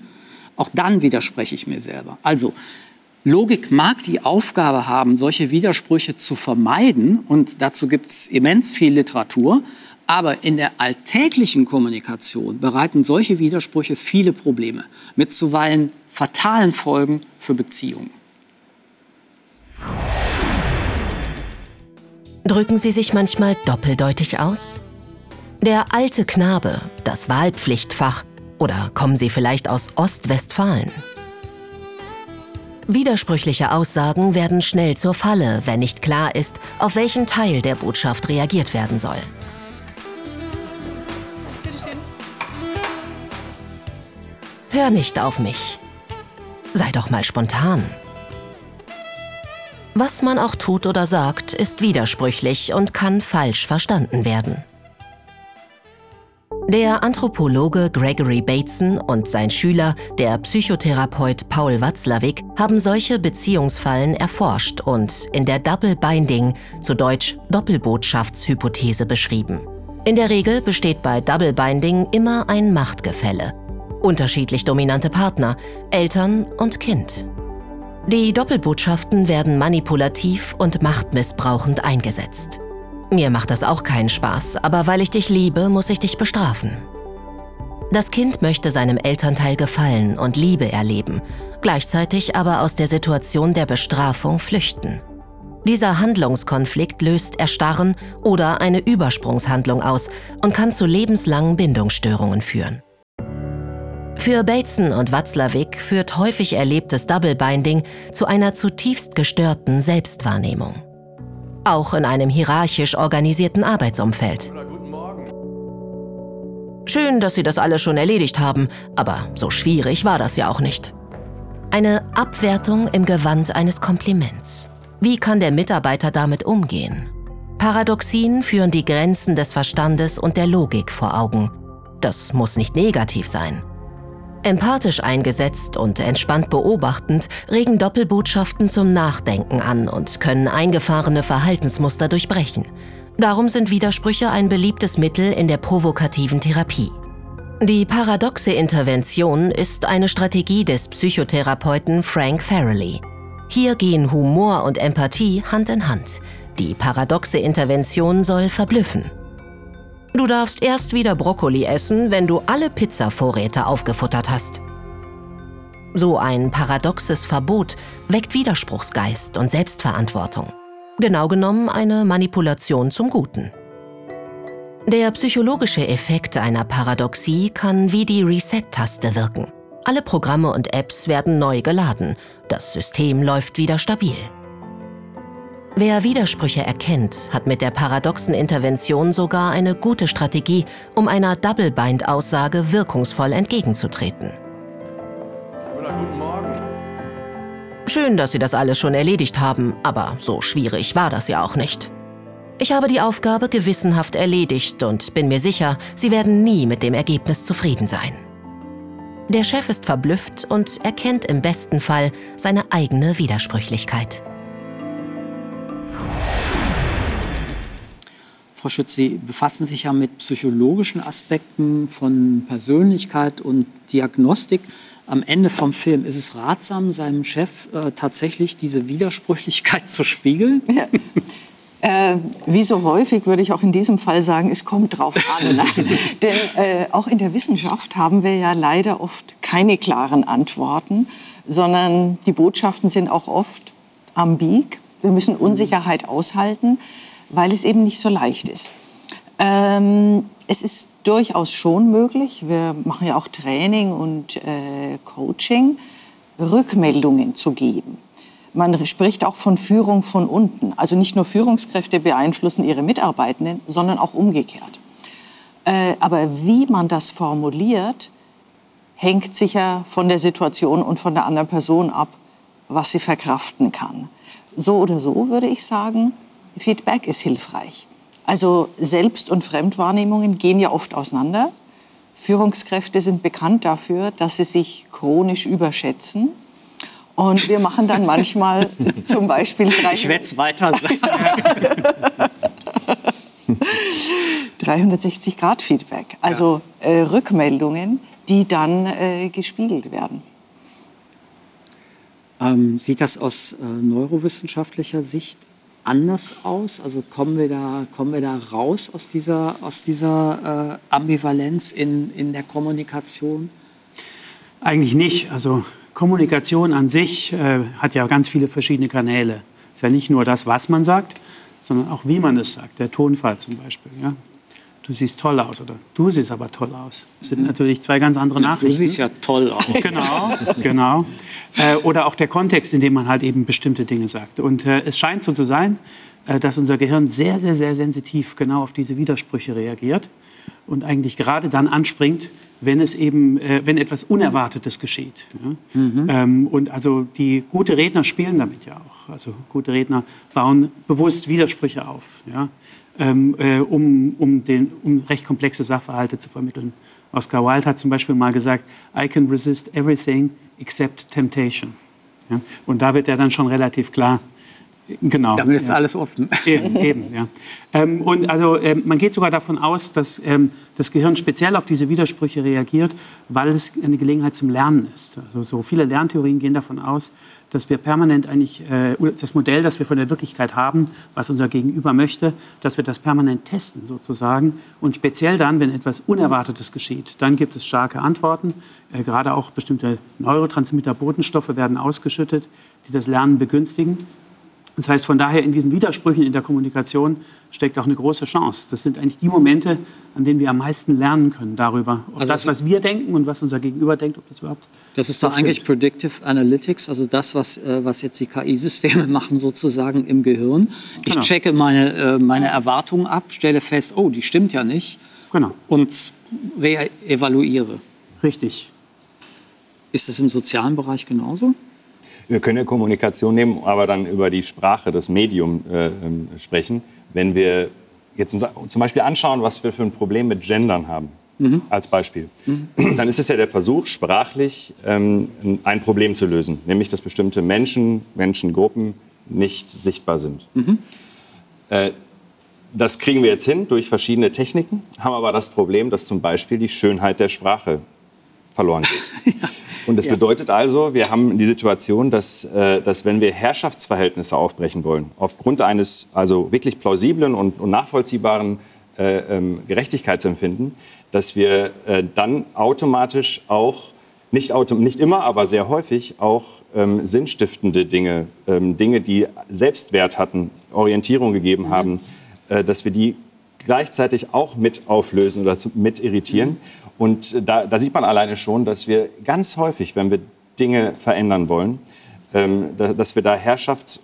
A: Auch dann widerspreche ich mir selber. Also, Logik mag die Aufgabe haben, solche Widersprüche zu vermeiden und dazu gibt es immens viel Literatur. Aber in der alltäglichen Kommunikation bereiten solche Widersprüche viele Probleme mit zuweilen fatalen Folgen für Beziehungen.
B: Drücken Sie sich manchmal doppeldeutig aus? Der alte Knabe, das Wahlpflichtfach oder kommen Sie vielleicht aus Ostwestfalen? Widersprüchliche Aussagen werden schnell zur Falle, wenn nicht klar ist, auf welchen Teil der Botschaft reagiert werden soll. Hör nicht auf mich. Sei doch mal spontan. Was man auch tut oder sagt, ist widersprüchlich und kann falsch verstanden werden. Der Anthropologe Gregory Bateson und sein Schüler, der Psychotherapeut Paul Watzlawick, haben solche Beziehungsfallen erforscht und in der Double Binding, zu Deutsch Doppelbotschaftshypothese, beschrieben. In der Regel besteht bei Double Binding immer ein Machtgefälle. Unterschiedlich dominante Partner, Eltern und Kind. Die Doppelbotschaften werden manipulativ und machtmissbrauchend eingesetzt. Mir macht das auch keinen Spaß, aber weil ich dich liebe, muss ich dich bestrafen. Das Kind möchte seinem Elternteil gefallen und Liebe erleben, gleichzeitig aber aus der Situation der Bestrafung flüchten. Dieser Handlungskonflikt löst Erstarren oder eine Übersprungshandlung aus und kann zu lebenslangen Bindungsstörungen führen. Für Bateson und Watzlawick führt häufig erlebtes Double Binding zu einer zutiefst gestörten Selbstwahrnehmung. Auch in einem hierarchisch organisierten Arbeitsumfeld. Schön, dass Sie das alle schon erledigt haben, aber so schwierig war das ja auch nicht. Eine Abwertung im Gewand eines Kompliments. Wie kann der Mitarbeiter damit umgehen? Paradoxien führen die Grenzen des Verstandes und der Logik vor Augen. Das muss nicht negativ sein. Empathisch eingesetzt und entspannt beobachtend regen Doppelbotschaften zum Nachdenken an und können eingefahrene Verhaltensmuster durchbrechen. Darum sind Widersprüche ein beliebtes Mittel in der provokativen Therapie. Die paradoxe Intervention ist eine Strategie des Psychotherapeuten Frank Farrelly. Hier gehen Humor und Empathie Hand in Hand. Die paradoxe Intervention soll verblüffen. Du darfst erst wieder Brokkoli essen, wenn du alle Pizzavorräte aufgefuttert hast. So ein paradoxes Verbot weckt Widerspruchsgeist und Selbstverantwortung. Genau genommen eine Manipulation zum Guten. Der psychologische Effekt einer Paradoxie kann wie die Reset-Taste wirken. Alle Programme und Apps werden neu geladen. Das System läuft wieder stabil. Wer Widersprüche erkennt, hat mit der paradoxen Intervention sogar eine gute Strategie, um einer Double-Bind-Aussage wirkungsvoll entgegenzutreten.
I: Guten Morgen.
B: Schön, dass Sie das alles schon erledigt haben, aber so schwierig war das ja auch nicht. Ich habe die Aufgabe gewissenhaft erledigt und bin mir sicher, Sie werden nie mit dem Ergebnis zufrieden sein. Der Chef ist verblüfft und erkennt im besten Fall seine eigene Widersprüchlichkeit.
A: Frau Schütz, Sie befassen sich ja mit psychologischen Aspekten von Persönlichkeit und Diagnostik. Am Ende vom Film ist es ratsam, seinem Chef äh, tatsächlich diese Widersprüchlichkeit zu spiegeln?
D: Ja. Äh, wie so häufig würde ich auch in diesem Fall sagen, es kommt drauf an. Denn äh, auch in der Wissenschaft haben wir ja leider oft keine klaren Antworten, sondern die Botschaften sind auch oft ambig. Wir müssen Unsicherheit aushalten weil es eben nicht so leicht ist. Ähm, es ist durchaus schon möglich, wir machen ja auch Training und äh, Coaching, Rückmeldungen zu geben. Man spricht auch von Führung von unten. Also nicht nur Führungskräfte beeinflussen ihre Mitarbeitenden, sondern auch umgekehrt. Äh, aber wie man das formuliert, hängt sicher von der Situation und von der anderen Person ab, was sie verkraften kann. So oder so würde ich sagen, Feedback ist hilfreich. Also Selbst- und Fremdwahrnehmungen gehen ja oft auseinander. Führungskräfte sind bekannt dafür, dass sie sich chronisch überschätzen. Und wir machen dann manchmal zum Beispiel...
A: Ich werde es weiter
D: 360-Grad-Feedback, also äh, Rückmeldungen, die dann äh, gespiegelt werden.
A: Ähm, sieht das aus äh, neurowissenschaftlicher Sicht anders aus? Also kommen wir da, kommen wir da raus aus dieser, aus dieser äh, Ambivalenz in, in der Kommunikation?
C: Eigentlich nicht. Also Kommunikation an sich äh, hat ja ganz viele verschiedene Kanäle. Es ist ja nicht nur das, was man sagt, sondern auch wie man es sagt. Der Tonfall zum Beispiel. Ja? Du siehst toll aus oder du siehst aber toll aus. Das sind natürlich zwei ganz andere Nachrichten. Du
A: siehst ja toll aus.
C: Genau, genau. Äh, oder auch der Kontext, in dem man halt eben bestimmte Dinge sagt. Und äh, es scheint so zu sein, äh, dass unser Gehirn sehr, sehr, sehr sensitiv genau auf diese Widersprüche reagiert und eigentlich gerade dann anspringt, wenn es eben, äh, wenn etwas Unerwartetes geschieht. Ja? Mhm. Ähm, und also die gute Redner spielen damit ja auch. Also gute Redner bauen bewusst Widersprüche auf, ja? Ähm, äh, um, um, den, um recht komplexe Sachverhalte zu vermitteln. Oscar Wilde hat zum Beispiel mal gesagt, I can resist everything except temptation. Ja? Und da wird ja dann schon relativ klar, Genau.
A: Damit ist ja. alles offen.
C: Eben, eben ja. Ähm, und also ähm, man geht sogar davon aus, dass ähm, das Gehirn speziell auf diese Widersprüche reagiert, weil es eine Gelegenheit zum Lernen ist. Also so viele Lerntheorien gehen davon aus, dass wir permanent eigentlich äh, das Modell, das wir von der Wirklichkeit haben, was unser Gegenüber möchte, dass wir das permanent testen sozusagen. Und speziell dann, wenn etwas Unerwartetes geschieht, dann gibt es starke Antworten. Äh, gerade auch bestimmte Neurotransmitter, Botenstoffe werden ausgeschüttet, die das Lernen begünstigen. Das heißt, von daher in diesen Widersprüchen in der Kommunikation steckt auch eine große Chance. Das sind eigentlich die Momente, an denen wir am meisten lernen können darüber, ob also das, was wir denken und was unser Gegenüber denkt, ob das überhaupt.
A: Das ist doch eigentlich Predictive Analytics, also das, was, äh, was jetzt die KI-Systeme machen, sozusagen im Gehirn. Ich genau. checke meine, äh, meine Erwartungen ab, stelle fest, oh, die stimmt ja nicht.
C: Genau.
A: Und re-evaluiere.
C: Richtig.
A: Ist das im sozialen Bereich genauso?
E: Wir können ja Kommunikation nehmen, aber dann über die Sprache, das Medium äh, ähm, sprechen. Wenn wir jetzt uns zum Beispiel anschauen, was wir für ein Problem mit Gendern haben, mhm. als Beispiel, mhm. dann ist es ja der Versuch, sprachlich ähm, ein Problem zu lösen, nämlich dass bestimmte Menschen, Menschengruppen nicht sichtbar sind. Mhm. Äh, das kriegen wir jetzt hin durch verschiedene Techniken, haben aber das Problem, dass zum Beispiel die Schönheit der Sprache verloren geht. ja. Und das ja. bedeutet also, wir haben die Situation, dass, äh, dass wenn wir Herrschaftsverhältnisse aufbrechen wollen, aufgrund eines also wirklich plausiblen und, und nachvollziehbaren äh, ähm, Gerechtigkeit zu empfinden, dass wir äh, dann automatisch auch nicht, autom nicht immer, aber sehr häufig auch ähm, sinnstiftende Dinge, ähm, Dinge, die Selbstwert hatten, Orientierung gegeben haben, äh, dass wir die gleichzeitig auch mit auflösen oder zu, mit irritieren. Und äh, da, da, sieht man alleine schon, dass wir ganz häufig, wenn wir Dinge verändern wollen, ähm, da, dass wir da Herrschafts-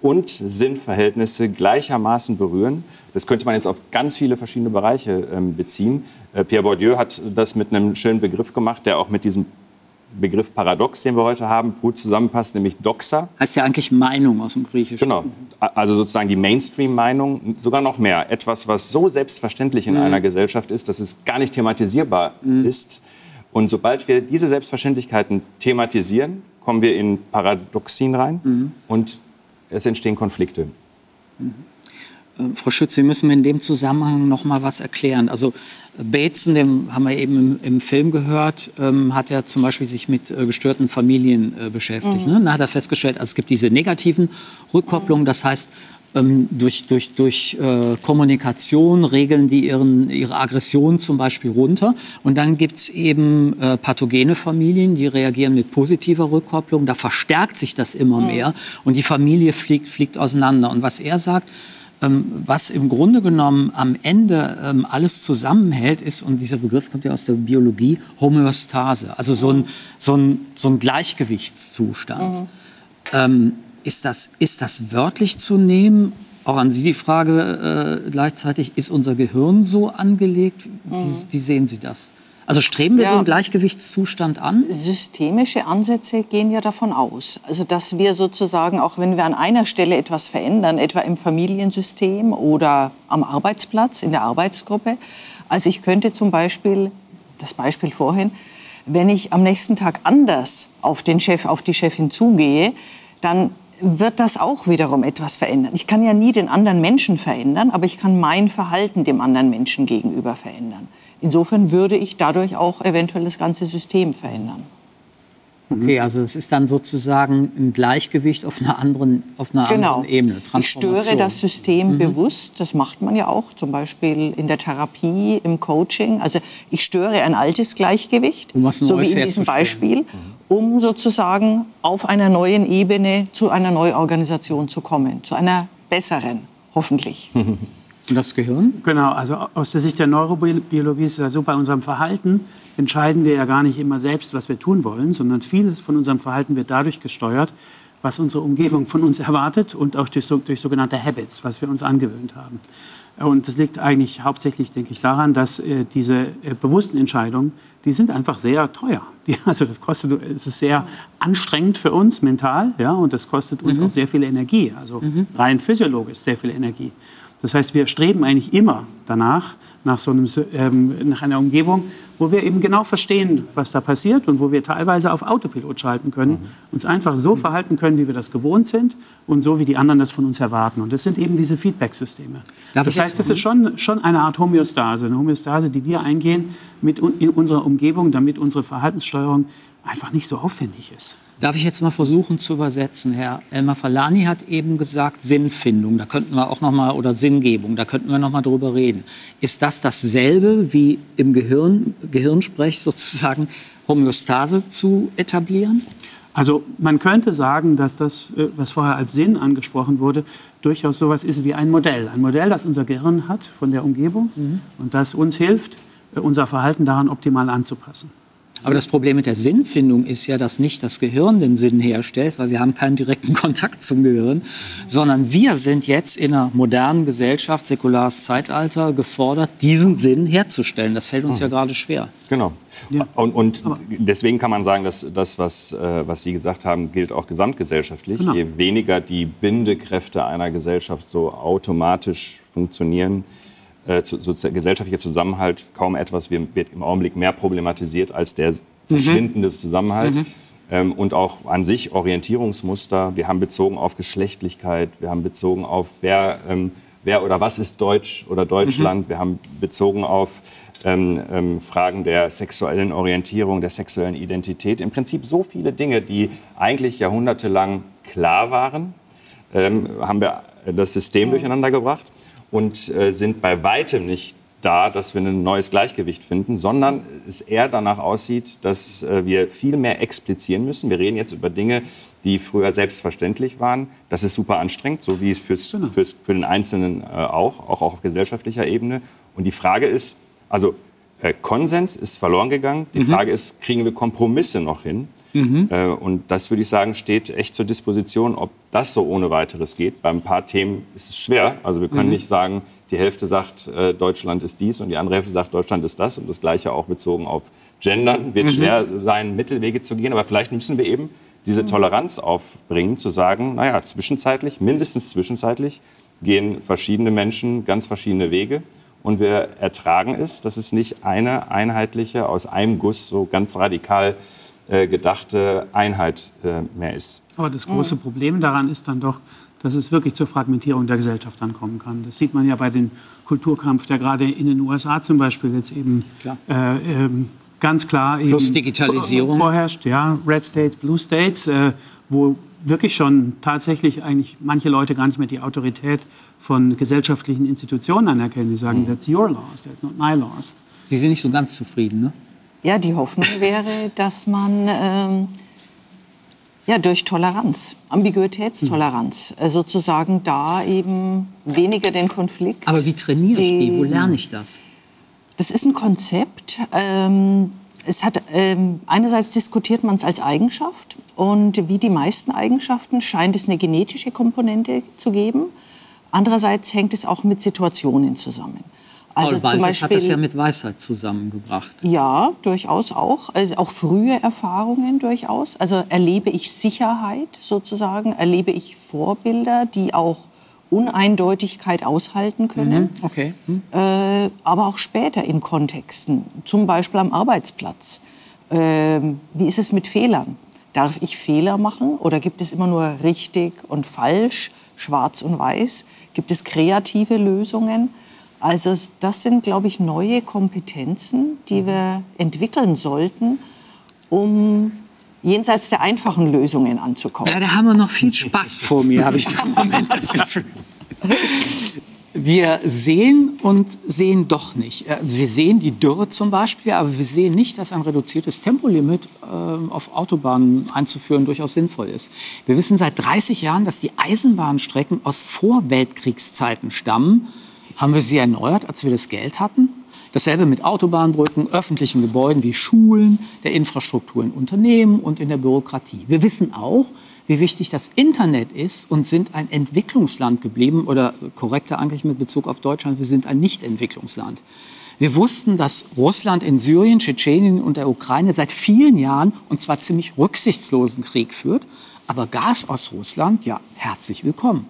E: und Sinnverhältnisse gleichermaßen berühren. Das könnte man jetzt auf ganz viele verschiedene Bereiche ähm, beziehen. Äh, Pierre Bourdieu hat das mit einem schönen Begriff gemacht, der auch mit diesem Begriff Paradox, den wir heute haben, gut zusammenpasst, nämlich Doxa.
A: Heißt ja eigentlich Meinung aus dem Griechischen.
E: Genau. Also sozusagen die Mainstream-Meinung, sogar noch mehr. Etwas, was so selbstverständlich in mhm. einer Gesellschaft ist, dass es gar nicht thematisierbar mhm. ist. Und sobald wir diese Selbstverständlichkeiten thematisieren, kommen wir in Paradoxien rein mhm. und es entstehen Konflikte.
A: Mhm. Äh, Frau Schütz, Sie müssen mir in dem Zusammenhang noch mal was erklären. Also Bateson, den haben wir eben im, im Film gehört, ähm, hat ja zum Beispiel sich mit äh, gestörten Familien äh, beschäftigt. Mhm. Ne? Da hat er festgestellt, also es gibt diese negativen Rückkopplungen, das heißt, ähm, durch, durch, durch äh, Kommunikation regeln die ihren, ihre Aggression zum Beispiel runter. Und dann gibt es eben äh, pathogene Familien, die reagieren mit positiver Rückkopplung. Da verstärkt sich das immer mhm. mehr und die Familie fliegt, fliegt auseinander. Und was er sagt, was im Grunde genommen am Ende ähm, alles zusammenhält, ist, und dieser Begriff kommt ja aus der Biologie, Homöostase, also so ein, so ein, so ein Gleichgewichtszustand. Mhm. Ähm, ist, das, ist das wörtlich zu nehmen? Auch an Sie die Frage äh, gleichzeitig, ist unser Gehirn so angelegt? Wie, mhm. wie sehen Sie das? Also streben wir ja, so einen Gleichgewichtszustand an?
D: Systemische Ansätze gehen ja davon aus. Also dass wir sozusagen, auch wenn wir an einer Stelle etwas verändern, etwa im Familiensystem oder am Arbeitsplatz, in der Arbeitsgruppe. Also ich könnte zum Beispiel, das Beispiel vorhin, wenn ich am nächsten Tag anders auf den Chef, auf die Chefin zugehe, dann wird das auch wiederum etwas verändern. Ich kann ja nie den anderen Menschen verändern, aber ich kann mein Verhalten dem anderen Menschen gegenüber verändern. Insofern würde ich dadurch auch eventuell das ganze System verändern.
A: Okay, also es ist dann sozusagen ein Gleichgewicht auf einer anderen, auf einer genau. anderen Ebene.
D: Ich störe das System mhm. bewusst, das macht man ja auch, zum Beispiel in der Therapie, im Coaching. Also ich störe ein altes Gleichgewicht, um so wie in diesem Beispiel, um sozusagen auf einer neuen Ebene zu einer Neuorganisation zu kommen, zu einer besseren, hoffentlich.
A: Und das Gehirn?
C: Genau, also aus der Sicht der Neurobiologie ist es ja so, bei unserem Verhalten entscheiden wir ja gar nicht immer selbst, was wir tun wollen, sondern vieles von unserem Verhalten wird dadurch gesteuert, was unsere Umgebung von uns erwartet und auch durch, durch sogenannte Habits, was wir uns angewöhnt haben. Und das liegt eigentlich hauptsächlich, denke ich, daran, dass äh, diese äh, bewussten Entscheidungen, die sind einfach sehr teuer. Die, also das kostet, es ist sehr anstrengend für uns mental, ja, und das kostet uns mhm. auch sehr viel Energie. Also mhm. rein physiologisch sehr viel Energie. Das heißt, wir streben eigentlich immer danach, nach, so einem, ähm, nach einer Umgebung, wo wir eben genau verstehen, was da passiert und wo wir teilweise auf Autopilot schalten können, mhm. uns einfach so mhm. verhalten können, wie wir das gewohnt sind und so, wie die anderen das von uns erwarten. Und das sind eben diese Feedback-Systeme. Das heißt, das ist schon, schon eine Art Homöostase, eine Homöostase, die wir eingehen mit in unserer Umgebung, damit unsere Verhaltenssteuerung einfach nicht so aufwendig ist.
A: Darf ich jetzt mal versuchen zu übersetzen? Herr Elmar Falani hat eben gesagt Sinnfindung, da könnten wir auch noch mal oder Sinngebung, da könnten wir noch mal drüber reden. Ist das dasselbe wie im Gehirn, Gehirnsprech sozusagen Homöostase zu etablieren?
C: Also man könnte sagen, dass das, äh, was vorher als Sinn angesprochen wurde, durchaus sowas ist wie ein Modell. Ein Modell, das unser Gehirn hat von der Umgebung mhm. und das uns hilft, äh, unser Verhalten daran optimal anzupassen.
A: Aber das Problem mit der Sinnfindung ist ja, dass nicht das Gehirn den Sinn herstellt, weil wir haben keinen direkten Kontakt zum Gehirn, sondern wir sind jetzt in einer modernen Gesellschaft, säkulares Zeitalter, gefordert, diesen Sinn herzustellen. Das fällt uns mhm. ja gerade schwer.
E: Genau. Ja. Und, und, deswegen kann man sagen, dass das, was, äh, was Sie gesagt haben, gilt auch gesamtgesellschaftlich. Genau. Je weniger die Bindekräfte einer Gesellschaft so automatisch funktionieren, äh, zu, so gesellschaftlicher Zusammenhalt kaum etwas wird im Augenblick mehr problematisiert als der verschwindende Zusammenhalt. Mhm. Ähm, und auch an sich Orientierungsmuster. Wir haben bezogen auf Geschlechtlichkeit, wir haben bezogen auf wer, ähm, wer oder was ist Deutsch oder Deutschland, mhm. wir haben bezogen auf ähm, ähm, Fragen der sexuellen Orientierung, der sexuellen Identität. Im Prinzip so viele Dinge, die eigentlich jahrhundertelang klar waren, ähm, haben wir das System mhm. durcheinander gebracht. Und äh, sind bei weitem nicht da, dass wir ein neues Gleichgewicht finden, sondern es eher danach aussieht, dass äh, wir viel mehr explizieren müssen. Wir reden jetzt über Dinge, die früher selbstverständlich waren. Das ist super anstrengend, so wie es fürs, fürs, für den Einzelnen äh, auch, auch auf gesellschaftlicher Ebene. Und die Frage ist, also äh, Konsens ist verloren gegangen. Die mhm. Frage ist, kriegen wir Kompromisse noch hin? Mhm. Äh, und das würde ich sagen, steht echt zur Disposition, ob das so ohne weiteres geht. Bei ein paar Themen ist es schwer. Also wir können mhm. nicht sagen, die Hälfte sagt, äh, Deutschland ist dies und die andere Hälfte sagt, Deutschland ist das. Und das Gleiche auch bezogen auf Gendern. Wird mhm. schwer sein, Mittelwege zu gehen. Aber vielleicht müssen wir eben diese mhm. Toleranz aufbringen, zu sagen, naja, zwischenzeitlich, mindestens zwischenzeitlich, gehen verschiedene Menschen ganz verschiedene Wege. Und wir ertragen es, dass es nicht eine einheitliche, aus einem Guss so ganz radikal gedachte Einheit äh, mehr ist.
C: Aber das große mhm. Problem daran ist dann doch, dass es wirklich zur Fragmentierung der Gesellschaft ankommen kann. Das sieht man ja bei dem Kulturkampf, der gerade in den USA zum Beispiel jetzt eben äh, äh, ganz klar
A: Plus Digitalisierung.
C: vorherrscht. Ja, Red States, Blue States, äh, wo wirklich schon tatsächlich eigentlich manche Leute gar nicht mehr die Autorität von gesellschaftlichen Institutionen anerkennen. Die sagen, mhm. that's your laws, that's not my laws.
A: Sie sind nicht so ganz zufrieden, ne?
D: Ja, die Hoffnung wäre, dass man ähm, ja, durch Toleranz, Ambiguitätstoleranz, mhm. sozusagen da eben weniger den Konflikt.
A: Aber wie trainiere ich die? Wo lerne ich das?
D: Das ist ein Konzept. Ähm, es hat, ähm, einerseits diskutiert man es als Eigenschaft und wie die meisten Eigenschaften scheint es eine genetische Komponente zu geben. Andererseits hängt es auch mit Situationen zusammen.
A: Also Paul zum Beispiel, hat das ja mit Weisheit zusammengebracht.
D: Ja, durchaus auch. Also auch frühe Erfahrungen durchaus. Also erlebe ich Sicherheit sozusagen, erlebe ich Vorbilder, die auch Uneindeutigkeit aushalten können. Mhm,
A: okay. Mhm.
D: Äh, aber auch später in Kontexten, zum Beispiel am Arbeitsplatz. Äh, wie ist es mit Fehlern? Darf ich Fehler machen oder gibt es immer nur richtig und falsch, schwarz und weiß? Gibt es kreative Lösungen? Also das sind, glaube ich, neue Kompetenzen, die wir entwickeln sollten, um jenseits der einfachen Lösungen anzukommen.
A: Ja, da haben wir noch viel Spaß vor mir, habe ich im Moment das Gefühl. Wir sehen und sehen doch nicht. Also wir sehen die Dürre zum Beispiel, aber wir sehen nicht, dass ein reduziertes Tempolimit äh, auf Autobahnen einzuführen durchaus sinnvoll ist. Wir wissen seit 30 Jahren, dass die Eisenbahnstrecken aus Vorweltkriegszeiten stammen haben wir sie erneuert, als wir das Geld hatten. Dasselbe mit Autobahnbrücken, öffentlichen Gebäuden wie Schulen, der Infrastruktur in Unternehmen und in der Bürokratie. Wir wissen auch, wie wichtig das Internet ist und sind ein Entwicklungsland geblieben oder korrekter eigentlich mit Bezug auf Deutschland, wir sind ein Nicht-Entwicklungsland. Wir wussten, dass Russland in Syrien, Tschetschenien und der Ukraine seit vielen Jahren und zwar ziemlich rücksichtslosen Krieg führt. Aber Gas aus Russland, ja, herzlich willkommen.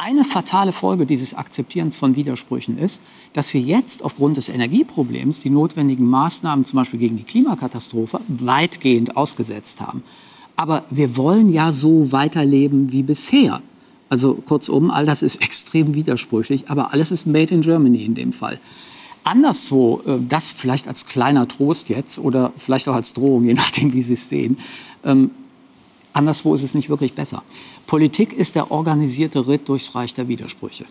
A: Eine fatale Folge dieses Akzeptierens von Widersprüchen ist, dass wir jetzt aufgrund des Energieproblems die notwendigen Maßnahmen, zum Beispiel gegen die Klimakatastrophe, weitgehend ausgesetzt haben. Aber wir wollen ja so weiterleben wie bisher. Also kurzum, all das ist extrem widersprüchlich, aber alles ist made in Germany in dem Fall. Anderswo, äh, das vielleicht als kleiner Trost jetzt oder vielleicht auch als Drohung, je nachdem, wie Sie es sehen, ähm, anderswo ist es nicht wirklich besser. Politik ist der organisierte Ritt durchs Reich der Widersprüche.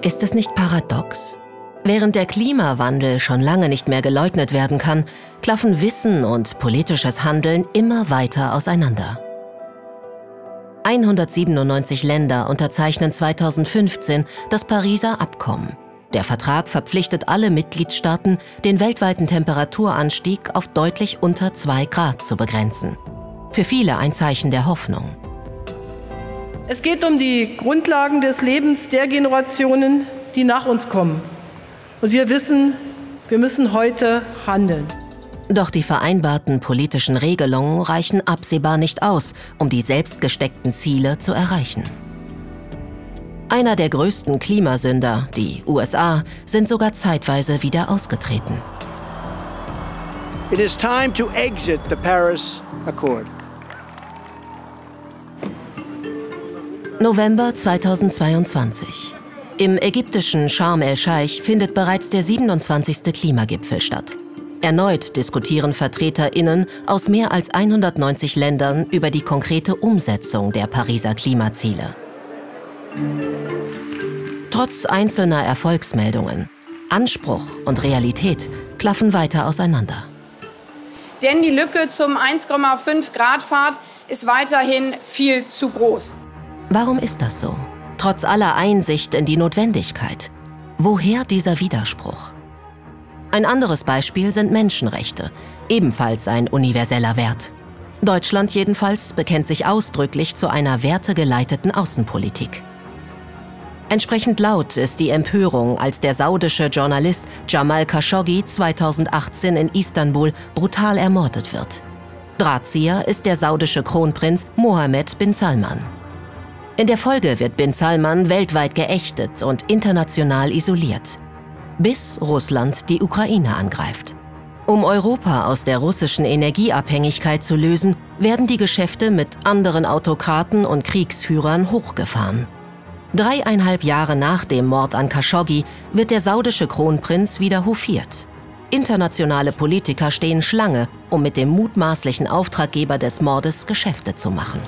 B: Ist es nicht paradox? Während der Klimawandel schon lange nicht mehr geleugnet werden kann, klaffen Wissen und politisches Handeln immer weiter auseinander. 197 Länder unterzeichnen 2015 das Pariser Abkommen. Der Vertrag verpflichtet alle Mitgliedstaaten, den weltweiten Temperaturanstieg auf deutlich unter 2 Grad zu begrenzen. Für viele ein Zeichen der Hoffnung.
J: Es geht um die Grundlagen des Lebens der Generationen, die nach uns kommen. Und wir wissen, wir müssen heute handeln.
B: Doch die vereinbarten politischen Regelungen reichen absehbar nicht aus, um die selbstgesteckten Ziele zu erreichen. Einer der größten Klimasünder, die USA, sind sogar zeitweise wieder ausgetreten.
K: It is time to exit the Paris Accord.
B: November 2022. Im ägyptischen Sharm el-Scheich findet bereits der 27. Klimagipfel statt. Erneut diskutieren Vertreterinnen aus mehr als 190 Ländern über die konkrete Umsetzung der Pariser Klimaziele. Trotz einzelner Erfolgsmeldungen, Anspruch und Realität klaffen weiter auseinander.
L: Denn die Lücke zum 1,5 Grad Pfad ist weiterhin viel zu groß.
B: Warum ist das so? Trotz aller Einsicht in die Notwendigkeit. Woher dieser Widerspruch? Ein anderes Beispiel sind Menschenrechte, ebenfalls ein universeller Wert. Deutschland jedenfalls bekennt sich ausdrücklich zu einer wertegeleiteten Außenpolitik. Entsprechend laut ist die Empörung, als der saudische Journalist Jamal Khashoggi 2018 in Istanbul brutal ermordet wird. Drahtzieher ist der saudische Kronprinz Mohammed bin Salman. In der Folge wird bin Salman weltweit geächtet und international isoliert bis Russland die Ukraine angreift. Um Europa aus der russischen Energieabhängigkeit zu lösen, werden die Geschäfte mit anderen Autokraten und Kriegsführern hochgefahren. Dreieinhalb Jahre nach dem Mord an Khashoggi wird der saudische Kronprinz wieder hofiert. Internationale Politiker stehen Schlange, um mit dem mutmaßlichen Auftraggeber des Mordes Geschäfte zu machen.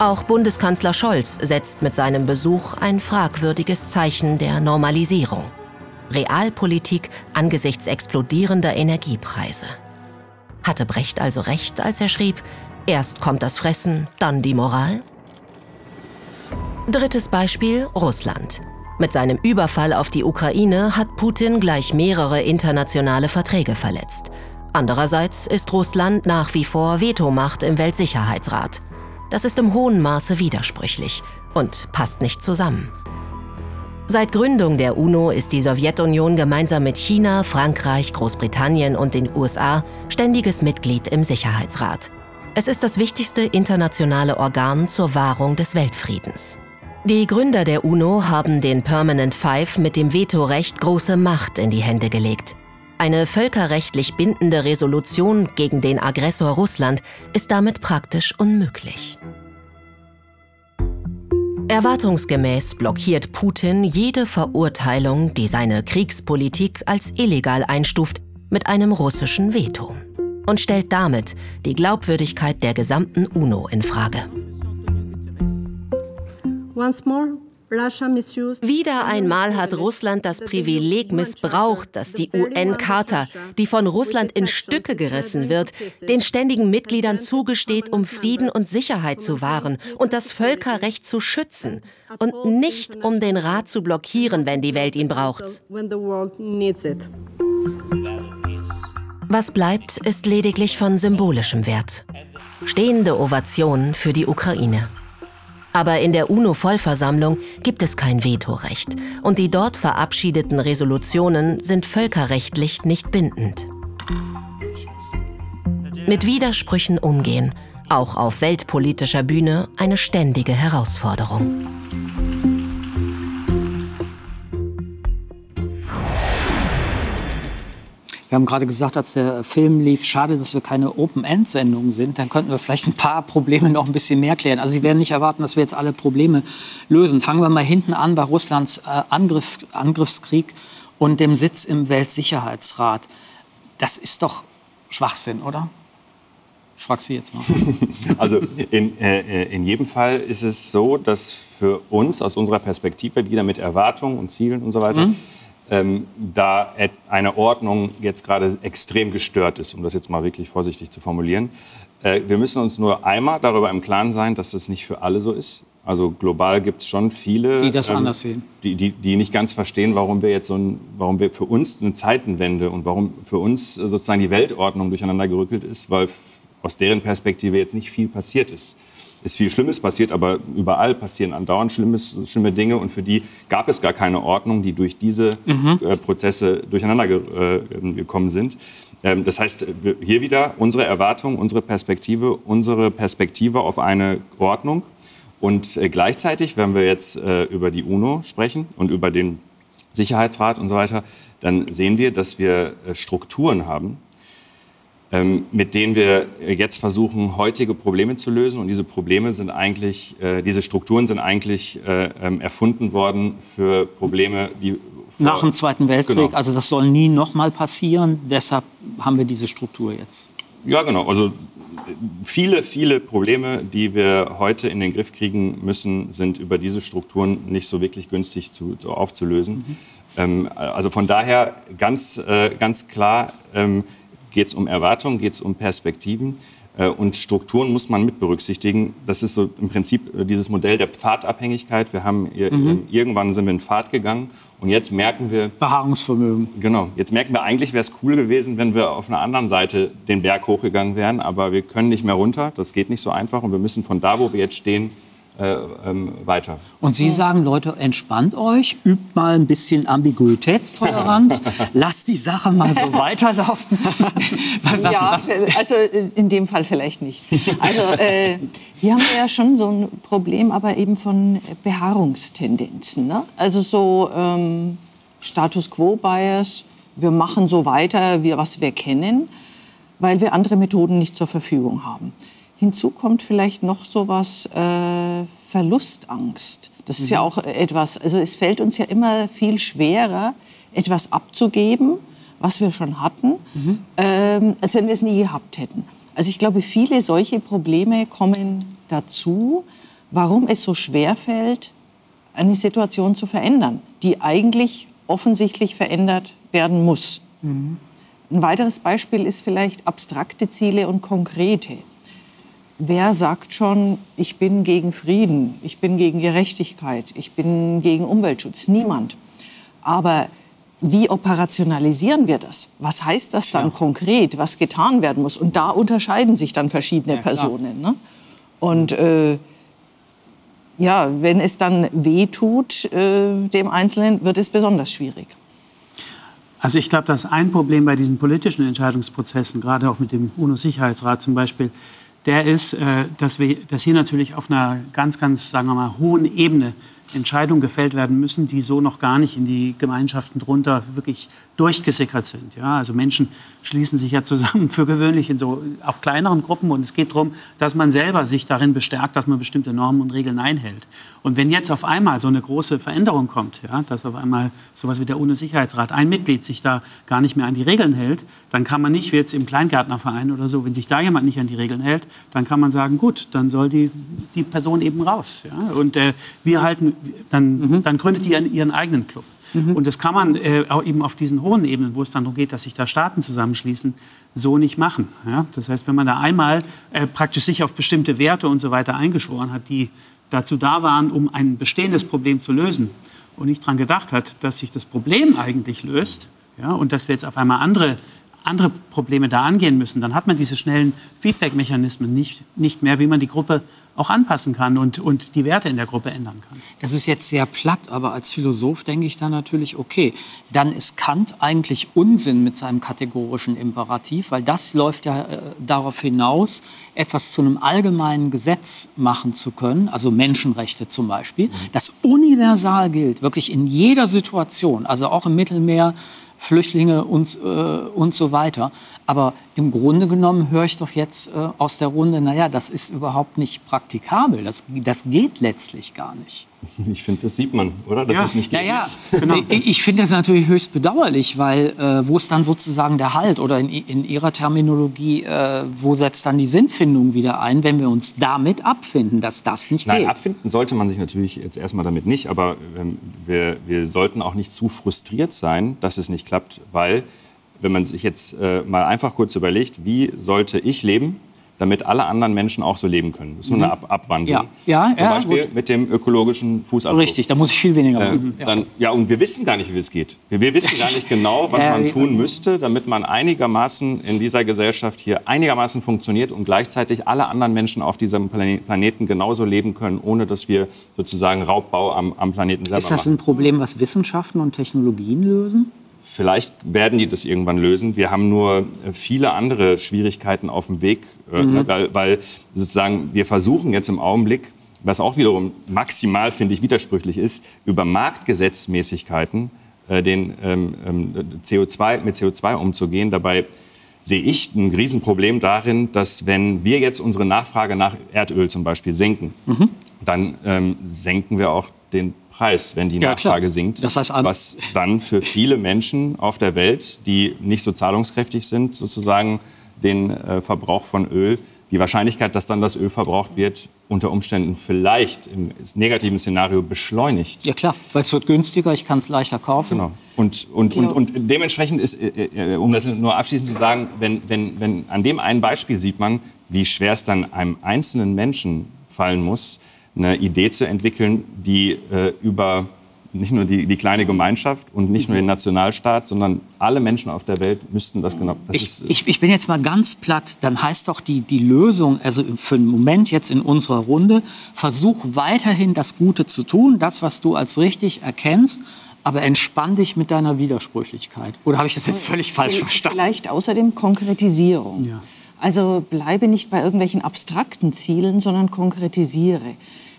B: Auch Bundeskanzler Scholz setzt mit seinem Besuch ein fragwürdiges Zeichen der Normalisierung. Realpolitik angesichts explodierender Energiepreise. Hatte Brecht also recht, als er schrieb, erst kommt das Fressen, dann die Moral? Drittes Beispiel Russland. Mit seinem Überfall auf die Ukraine hat Putin gleich mehrere internationale Verträge verletzt. Andererseits ist Russland nach wie vor Vetomacht im Weltsicherheitsrat. Das ist im hohen Maße widersprüchlich und passt nicht zusammen. Seit Gründung der UNO ist die Sowjetunion gemeinsam mit China, Frankreich, Großbritannien und den USA ständiges Mitglied im Sicherheitsrat. Es ist das wichtigste internationale Organ zur Wahrung des Weltfriedens. Die Gründer der UNO haben den Permanent Five mit dem Vetorecht große Macht in die Hände gelegt. Eine völkerrechtlich bindende Resolution gegen den Aggressor Russland ist damit praktisch unmöglich. Erwartungsgemäß blockiert Putin jede Verurteilung, die seine Kriegspolitik als illegal einstuft, mit einem russischen Veto und stellt damit die Glaubwürdigkeit der gesamten UNO in Frage. Once more, wieder einmal hat Russland das Privileg missbraucht, dass die UN-Charta, die von Russland in Stücke gerissen wird, den ständigen Mitgliedern zugesteht, um Frieden und Sicherheit zu wahren und das Völkerrecht zu schützen und nicht um den Rat zu blockieren, wenn die Welt ihn braucht. Was bleibt, ist lediglich von symbolischem Wert. Stehende Ovationen für die Ukraine. Aber in der UNO-Vollversammlung gibt es kein Vetorecht und die dort verabschiedeten Resolutionen sind völkerrechtlich nicht bindend. Mit Widersprüchen umgehen, auch auf weltpolitischer Bühne, eine ständige Herausforderung.
A: Wir haben gerade gesagt, als der Film lief, schade, dass wir keine Open-End-Sendung sind. Dann könnten wir vielleicht ein paar Probleme noch ein bisschen mehr klären. Also Sie werden nicht erwarten, dass wir jetzt alle Probleme lösen. Fangen wir mal hinten an bei Russlands äh, Angriff, Angriffskrieg und dem Sitz im Weltsicherheitsrat. Das ist doch Schwachsinn, oder? Ich frage Sie jetzt mal.
E: Also in, äh, in jedem Fall ist es so, dass für uns aus unserer Perspektive wieder mit Erwartungen und Zielen und so weiter mhm ähm, da eine Ordnung jetzt gerade extrem gestört ist, um das jetzt mal wirklich vorsichtig zu formulieren. Äh, wir müssen uns nur einmal darüber im Klaren sein, dass das nicht für alle so ist. Also global gibt es schon viele,
A: die das ähm, anders sehen,
E: die, die, die nicht ganz verstehen, warum wir jetzt so ein, warum wir für uns eine Zeitenwende und warum für uns sozusagen die Weltordnung durcheinander gerückelt ist, weil aus deren Perspektive jetzt nicht viel passiert ist ist viel Schlimmes passiert, aber überall passieren andauernd Schlimmes, schlimme Dinge und für die gab es gar keine Ordnung, die durch diese mhm. äh, Prozesse durcheinander ge äh, gekommen sind. Ähm, das heißt, hier wieder unsere Erwartung, unsere Perspektive, unsere Perspektive auf eine Ordnung. Und äh, gleichzeitig, wenn wir jetzt äh, über die UNO sprechen und über den Sicherheitsrat und so weiter, dann sehen wir, dass wir äh, Strukturen haben, mit denen wir jetzt versuchen, heutige Probleme zu lösen. Und diese Probleme sind eigentlich, äh, diese Strukturen sind eigentlich äh, ähm, erfunden worden für Probleme, die
A: Nach dem Zweiten Weltkrieg.
E: Genau.
A: Also das soll nie noch mal passieren. Deshalb haben wir diese Struktur jetzt.
E: Ja, genau. Also viele, viele Probleme, die wir heute in den Griff kriegen müssen, sind über diese Strukturen nicht so wirklich günstig zu, zu aufzulösen. Ähm, also von daher ganz, äh, ganz klar ähm, geht es um Erwartungen, geht es um Perspektiven. Äh, Und Strukturen muss man mit berücksichtigen. Das ist so im Prinzip äh, dieses Modell der Pfadabhängigkeit. Wir haben
A: Mhm.
E: ähm, irgendwann sind wir in Pfad gegangen und jetzt merken wir
A: Beharrungsvermögen.
E: Genau. Jetzt merken wir eigentlich, wäre es cool gewesen, wenn wir auf einer anderen Seite den Berg hochgegangen wären, aber wir können nicht mehr runter. Das geht nicht so einfach und wir müssen von da, wo wir jetzt stehen, äh, ähm, weiter.
A: Und Sie sagen, Leute, entspannt euch, übt mal ein bisschen Ambiguitätstoleranz, lasst die Sache mal so weiterlaufen.
D: Ja,
A: was-
D: also in dem Fall vielleicht nicht. Also äh, hier haben wir ja schon so ein Problem, aber eben von Beharrungstendenzen. Ne? Also so ähm, Status Quo Bias, wir machen so weiter, wie was wir kennen, weil wir andere Methoden nicht zur Verfügung haben. Hinzu kommt vielleicht noch sowas äh, Verlustangst. Das ist ja auch etwas, also es fällt uns ja immer viel schwerer, etwas abzugeben, was wir schon hatten, ähm, als wenn wir es nie gehabt hätten. Also ich glaube, viele solche Probleme kommen dazu, warum es so schwer fällt, eine Situation zu verändern, die eigentlich offensichtlich verändert werden muss. Ein weiteres Beispiel ist vielleicht abstrakte Ziele und konkrete. Wer sagt schon, ich bin gegen Frieden, ich bin gegen Gerechtigkeit, ich bin gegen Umweltschutz? Niemand. Aber wie operationalisieren wir das? Was heißt das dann konkret, was getan werden muss? Und da unterscheiden sich dann verschiedene
A: Ja.
D: Personen. Ne? Und äh, ja, wenn es dann weh tut, äh, dem Einzelnen, wird es besonders schwierig.
C: Also ich glaube, dass ein Problem bei diesen politischen Entscheidungsprozessen, gerade auch mit dem UNO-Sicherheitsrat zum Beispiel, der ist, äh, dass, wir, dass hier natürlich auf einer ganz, ganz, sagen wir mal, hohen Ebene Entscheidungen gefällt werden müssen, die so noch gar nicht in die Gemeinschaften drunter wirklich durchgesickert sind. Ja, also Menschen schließen sich ja zusammen für gewöhnlich in so auch kleineren Gruppen und es geht darum, dass man selber sich darin bestärkt, dass man bestimmte Normen und Regeln einhält. Und wenn jetzt auf einmal so eine große Veränderung kommt, ja, dass auf einmal sowas wie der UNO-Sicherheitsrat, ein Mitglied sich da gar nicht mehr an die Regeln hält, dann kann man nicht wie jetzt im Kleingärtnerverein oder so, wenn sich da jemand nicht an die Regeln hält, dann kann man sagen, gut, dann soll die, die Person eben raus. Ja? Und äh, wir halten, dann, dann gründet die ihren, ihren eigenen Club. Und das kann man äh, auch eben auf diesen hohen Ebenen, wo es dann darum geht, dass sich da Staaten zusammenschließen, so nicht machen. Ja? Das heißt, wenn man da einmal äh, praktisch sich auf bestimmte Werte und so weiter eingeschworen hat, die dazu da waren, um ein bestehendes Problem zu lösen und nicht daran gedacht hat, dass sich das Problem eigentlich löst ja, und dass wir jetzt auf einmal andere, andere Probleme da angehen müssen, dann hat man diese schnellen Feedback-Mechanismen nicht, nicht mehr, wie man die Gruppe auch anpassen kann und, und die Werte in der Gruppe ändern kann.
A: Das ist jetzt sehr platt, aber als Philosoph denke ich dann natürlich, okay, dann ist Kant eigentlich Unsinn mit seinem kategorischen Imperativ, weil das läuft ja äh, darauf hinaus, etwas zu einem allgemeinen Gesetz machen zu können, also Menschenrechte zum Beispiel, das universal gilt, wirklich in jeder Situation, also auch im Mittelmeer, Flüchtlinge und, äh, und so weiter. Aber im Grunde genommen höre ich doch jetzt äh, aus der Runde, naja, das ist überhaupt nicht praktikabel. Das, das geht letztlich gar nicht.
E: Ich finde, das sieht man, oder? Dass es nicht geht.
A: Naja, ich, ich finde das natürlich höchst bedauerlich, weil äh, wo ist dann sozusagen der Halt oder in, in Ihrer Terminologie, äh, wo setzt dann die Sinnfindung wieder ein, wenn wir uns damit abfinden, dass das nicht
E: Nein,
A: geht?
E: abfinden sollte man sich natürlich jetzt erstmal damit nicht, aber ähm, wir, wir sollten auch nicht zu frustriert sein, dass es nicht klappt, weil wenn man sich jetzt äh, mal einfach kurz überlegt, wie sollte ich leben, damit alle anderen Menschen auch so leben können. Das ist nur
A: Mhm.
E: eine Ab Abwandlung.
A: Ja, ja,
E: Zum
A: ja,
E: Beispiel
A: gut.
E: mit dem ökologischen Fußabdruck.
A: Richtig, da muss ich viel weniger
E: Äh,
A: üben. Ja.
E: dann, ja, und wir wissen gar nicht, wie es geht. Wir, wir wissen gar nicht genau, was man tun müsste, damit man einigermaßen in dieser Gesellschaft hier einigermaßen funktioniert und gleichzeitig alle anderen Menschen auf diesem Plane- Planeten genauso leben können, ohne dass wir sozusagen Raubbau am, am Planeten selber
A: Ist das
E: machen.
A: ein Problem, was Wissenschaften und Technologien lösen?
E: Vielleicht werden die das irgendwann lösen. Wir haben nur äh, viele andere Schwierigkeiten auf dem Weg, äh,
A: Mhm.
E: ne, weil, weil sozusagen wir versuchen jetzt im Augenblick, was auch wiederum maximal, finde ich, widersprüchlich ist, über Marktgesetzmäßigkeiten äh, den, ähm, ähm, CO2, mit CO2 umzugehen. Dabei sehe ich ein Riesenproblem darin, dass wenn wir jetzt unsere Nachfrage nach Erdöl zum Beispiel senken, dann ähm, senken wir auch den Preis, wenn die
A: Ja,
E: Nachfrage
A: klar.
E: sinkt.
A: Das heißt,
E: was dann für viele Menschen auf der Welt, die nicht so zahlungskräftig sind, sozusagen den äh, Verbrauch von Öl, die Wahrscheinlichkeit, dass dann das Öl verbraucht wird, unter Umständen vielleicht im negativen Szenario beschleunigt.
A: Ja klar, weil es wird günstiger, ich kann es leichter kaufen.
E: Genau. Und, und, und, und dementsprechend ist, äh, äh, um das nur abschließend zu sagen, wenn, wenn, wenn an dem einen Beispiel sieht man, wie schwer es dann einem einzelnen Menschen fallen muss, eine Idee zu entwickeln, die äh, über nicht nur die, die kleine Gemeinschaft und nicht nur den Nationalstaat, sondern alle Menschen auf der Welt müssten das genau. Das
A: Ich,
E: ist,
A: ich, ich bin jetzt mal ganz platt, dann heißt doch die, die Lösung, also für den Moment jetzt in unserer Runde, versuch weiterhin das Gute zu tun, das, was du als richtig erkennst, aber entspann dich mit deiner Widersprüchlichkeit. Oder habe ich das jetzt völlig falsch
D: Vielleicht-
A: verstanden?
D: Vielleicht außerdem Konkretisierung. Also bleibe nicht bei irgendwelchen abstrakten Zielen, sondern konkretisiere.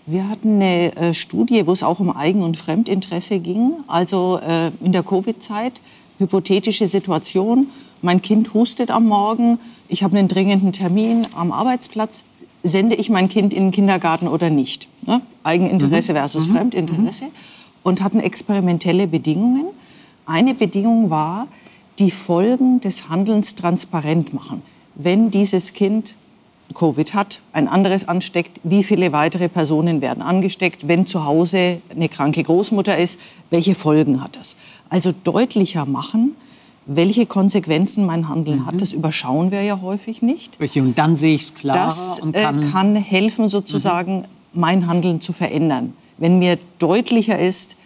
D: Wir hatten eine äh, Studie, wo es auch um Eigen- und Fremdinteresse ging. Also äh, in der Covid-Zeit, hypothetische Situation, mein Kind hustet am Morgen, ich habe einen dringenden Termin am Arbeitsplatz, sende ich mein Kind in den Kindergarten oder nicht? Ne? Eigeninteresse
M: Mhm.
D: versus
M: Mhm.
D: Fremdinteresse. Und hatten experimentelle Bedingungen. Eine Bedingung war, die Folgen des Handelns transparent machen. Wenn dieses Kind Covid hat, ein anderes ansteckt, wie viele weitere Personen werden angesteckt, wenn zu Hause eine kranke Großmutter ist, welche Folgen hat das? Also deutlicher machen, welche Konsequenzen mein Handeln hat. Das überschauen wir ja häufig nicht.
A: Und dann sehe ich es klarer
D: Das
A: und
D: äh,
A: kann,
D: kann helfen, sozusagen mein Handeln zu verändern. Wenn mir deutlicher ist,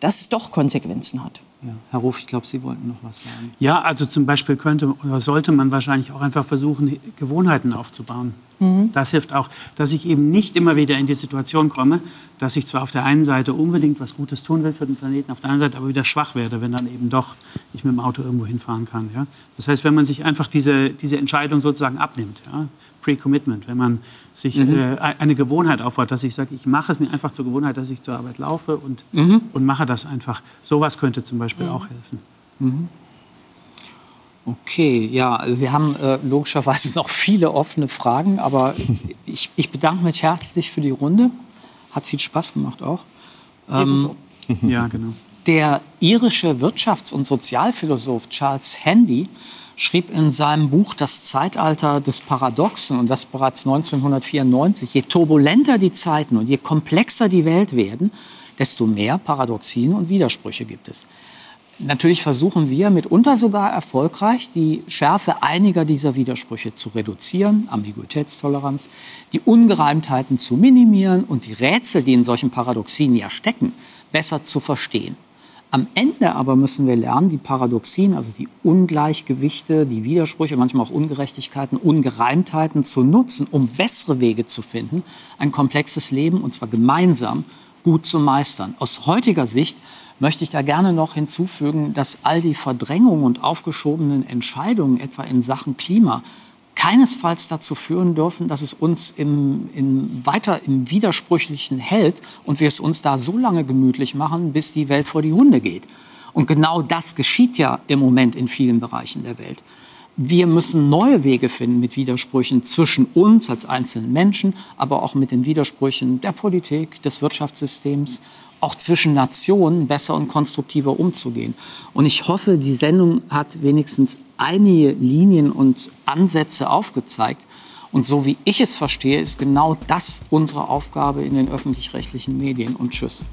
D: dass es doch Konsequenzen hat.
A: Ja. Herr Ruf, ich glaube, Sie wollten noch was sagen.
C: Ja, also zum Beispiel könnte oder sollte man wahrscheinlich auch einfach versuchen, Gewohnheiten aufzubauen.
D: Mhm.
C: Das hilft auch, dass ich eben nicht immer wieder in die Situation komme, dass ich zwar auf der einen Seite unbedingt was Gutes tun will für den Planeten, auf der anderen Seite aber wieder schwach werde, wenn dann eben doch ich mit dem Auto irgendwo hinfahren kann. Ja? Das heißt, wenn man sich einfach diese, diese Entscheidung sozusagen abnimmt, ja? Pre-Commitment, wenn man sich
A: Mhm.
C: äh, eine Gewohnheit aufbaut, dass ich sage, ich mache es mir einfach zur Gewohnheit, dass ich zur Arbeit laufe und,
A: Mhm.
C: und mache das einfach. Sowas könnte zum Beispiel auch helfen.
A: Mhm. Okay, ja, also wir haben äh, logischerweise noch viele offene Fragen, aber ich, ich bedanke mich herzlich für die Runde. Hat viel Spaß gemacht auch.
C: Ebenso. Ja, genau.
A: Der irische Wirtschafts- und Sozialphilosoph Charles Handy schrieb in seinem Buch Das Zeitalter des Paradoxen, und das bereits 1994, je turbulenter die Zeiten und je komplexer die Welt werden, desto mehr Paradoxien und Widersprüche gibt es. Natürlich versuchen wir mitunter sogar erfolgreich, die Schärfe einiger dieser Widersprüche zu reduzieren, Ambiguitätstoleranz, die Ungereimtheiten zu minimieren und die Rätsel, die in solchen Paradoxien ja stecken, besser zu verstehen. Am Ende aber müssen wir lernen, die Paradoxien, also die Ungleichgewichte, die Widersprüche, manchmal auch Ungerechtigkeiten, Ungereimtheiten zu nutzen, um bessere Wege zu finden, ein komplexes Leben, und zwar gemeinsam, gut zu meistern. Aus heutiger Sicht möchte ich da gerne noch hinzufügen, dass all die Verdrängungen und aufgeschobenen Entscheidungen, etwa in Sachen Klima, keinesfalls dazu führen dürfen, dass es uns im, im, weiter im Widersprüchlichen hält und wir es uns da so lange gemütlich machen, bis die Welt vor die Hunde geht. Und genau das geschieht ja im Moment in vielen Bereichen der Welt. Wir müssen neue Wege finden mit Widersprüchen zwischen uns als einzelnen Menschen, aber auch mit den Widersprüchen der Politik, des Wirtschaftssystems, auch zwischen Nationen besser und konstruktiver umzugehen. Und ich hoffe, die Sendung hat wenigstens einige Linien und Ansätze aufgezeigt. Und so wie ich es verstehe, ist genau das unsere Aufgabe in den öffentlich-rechtlichen Medien. Und tschüss.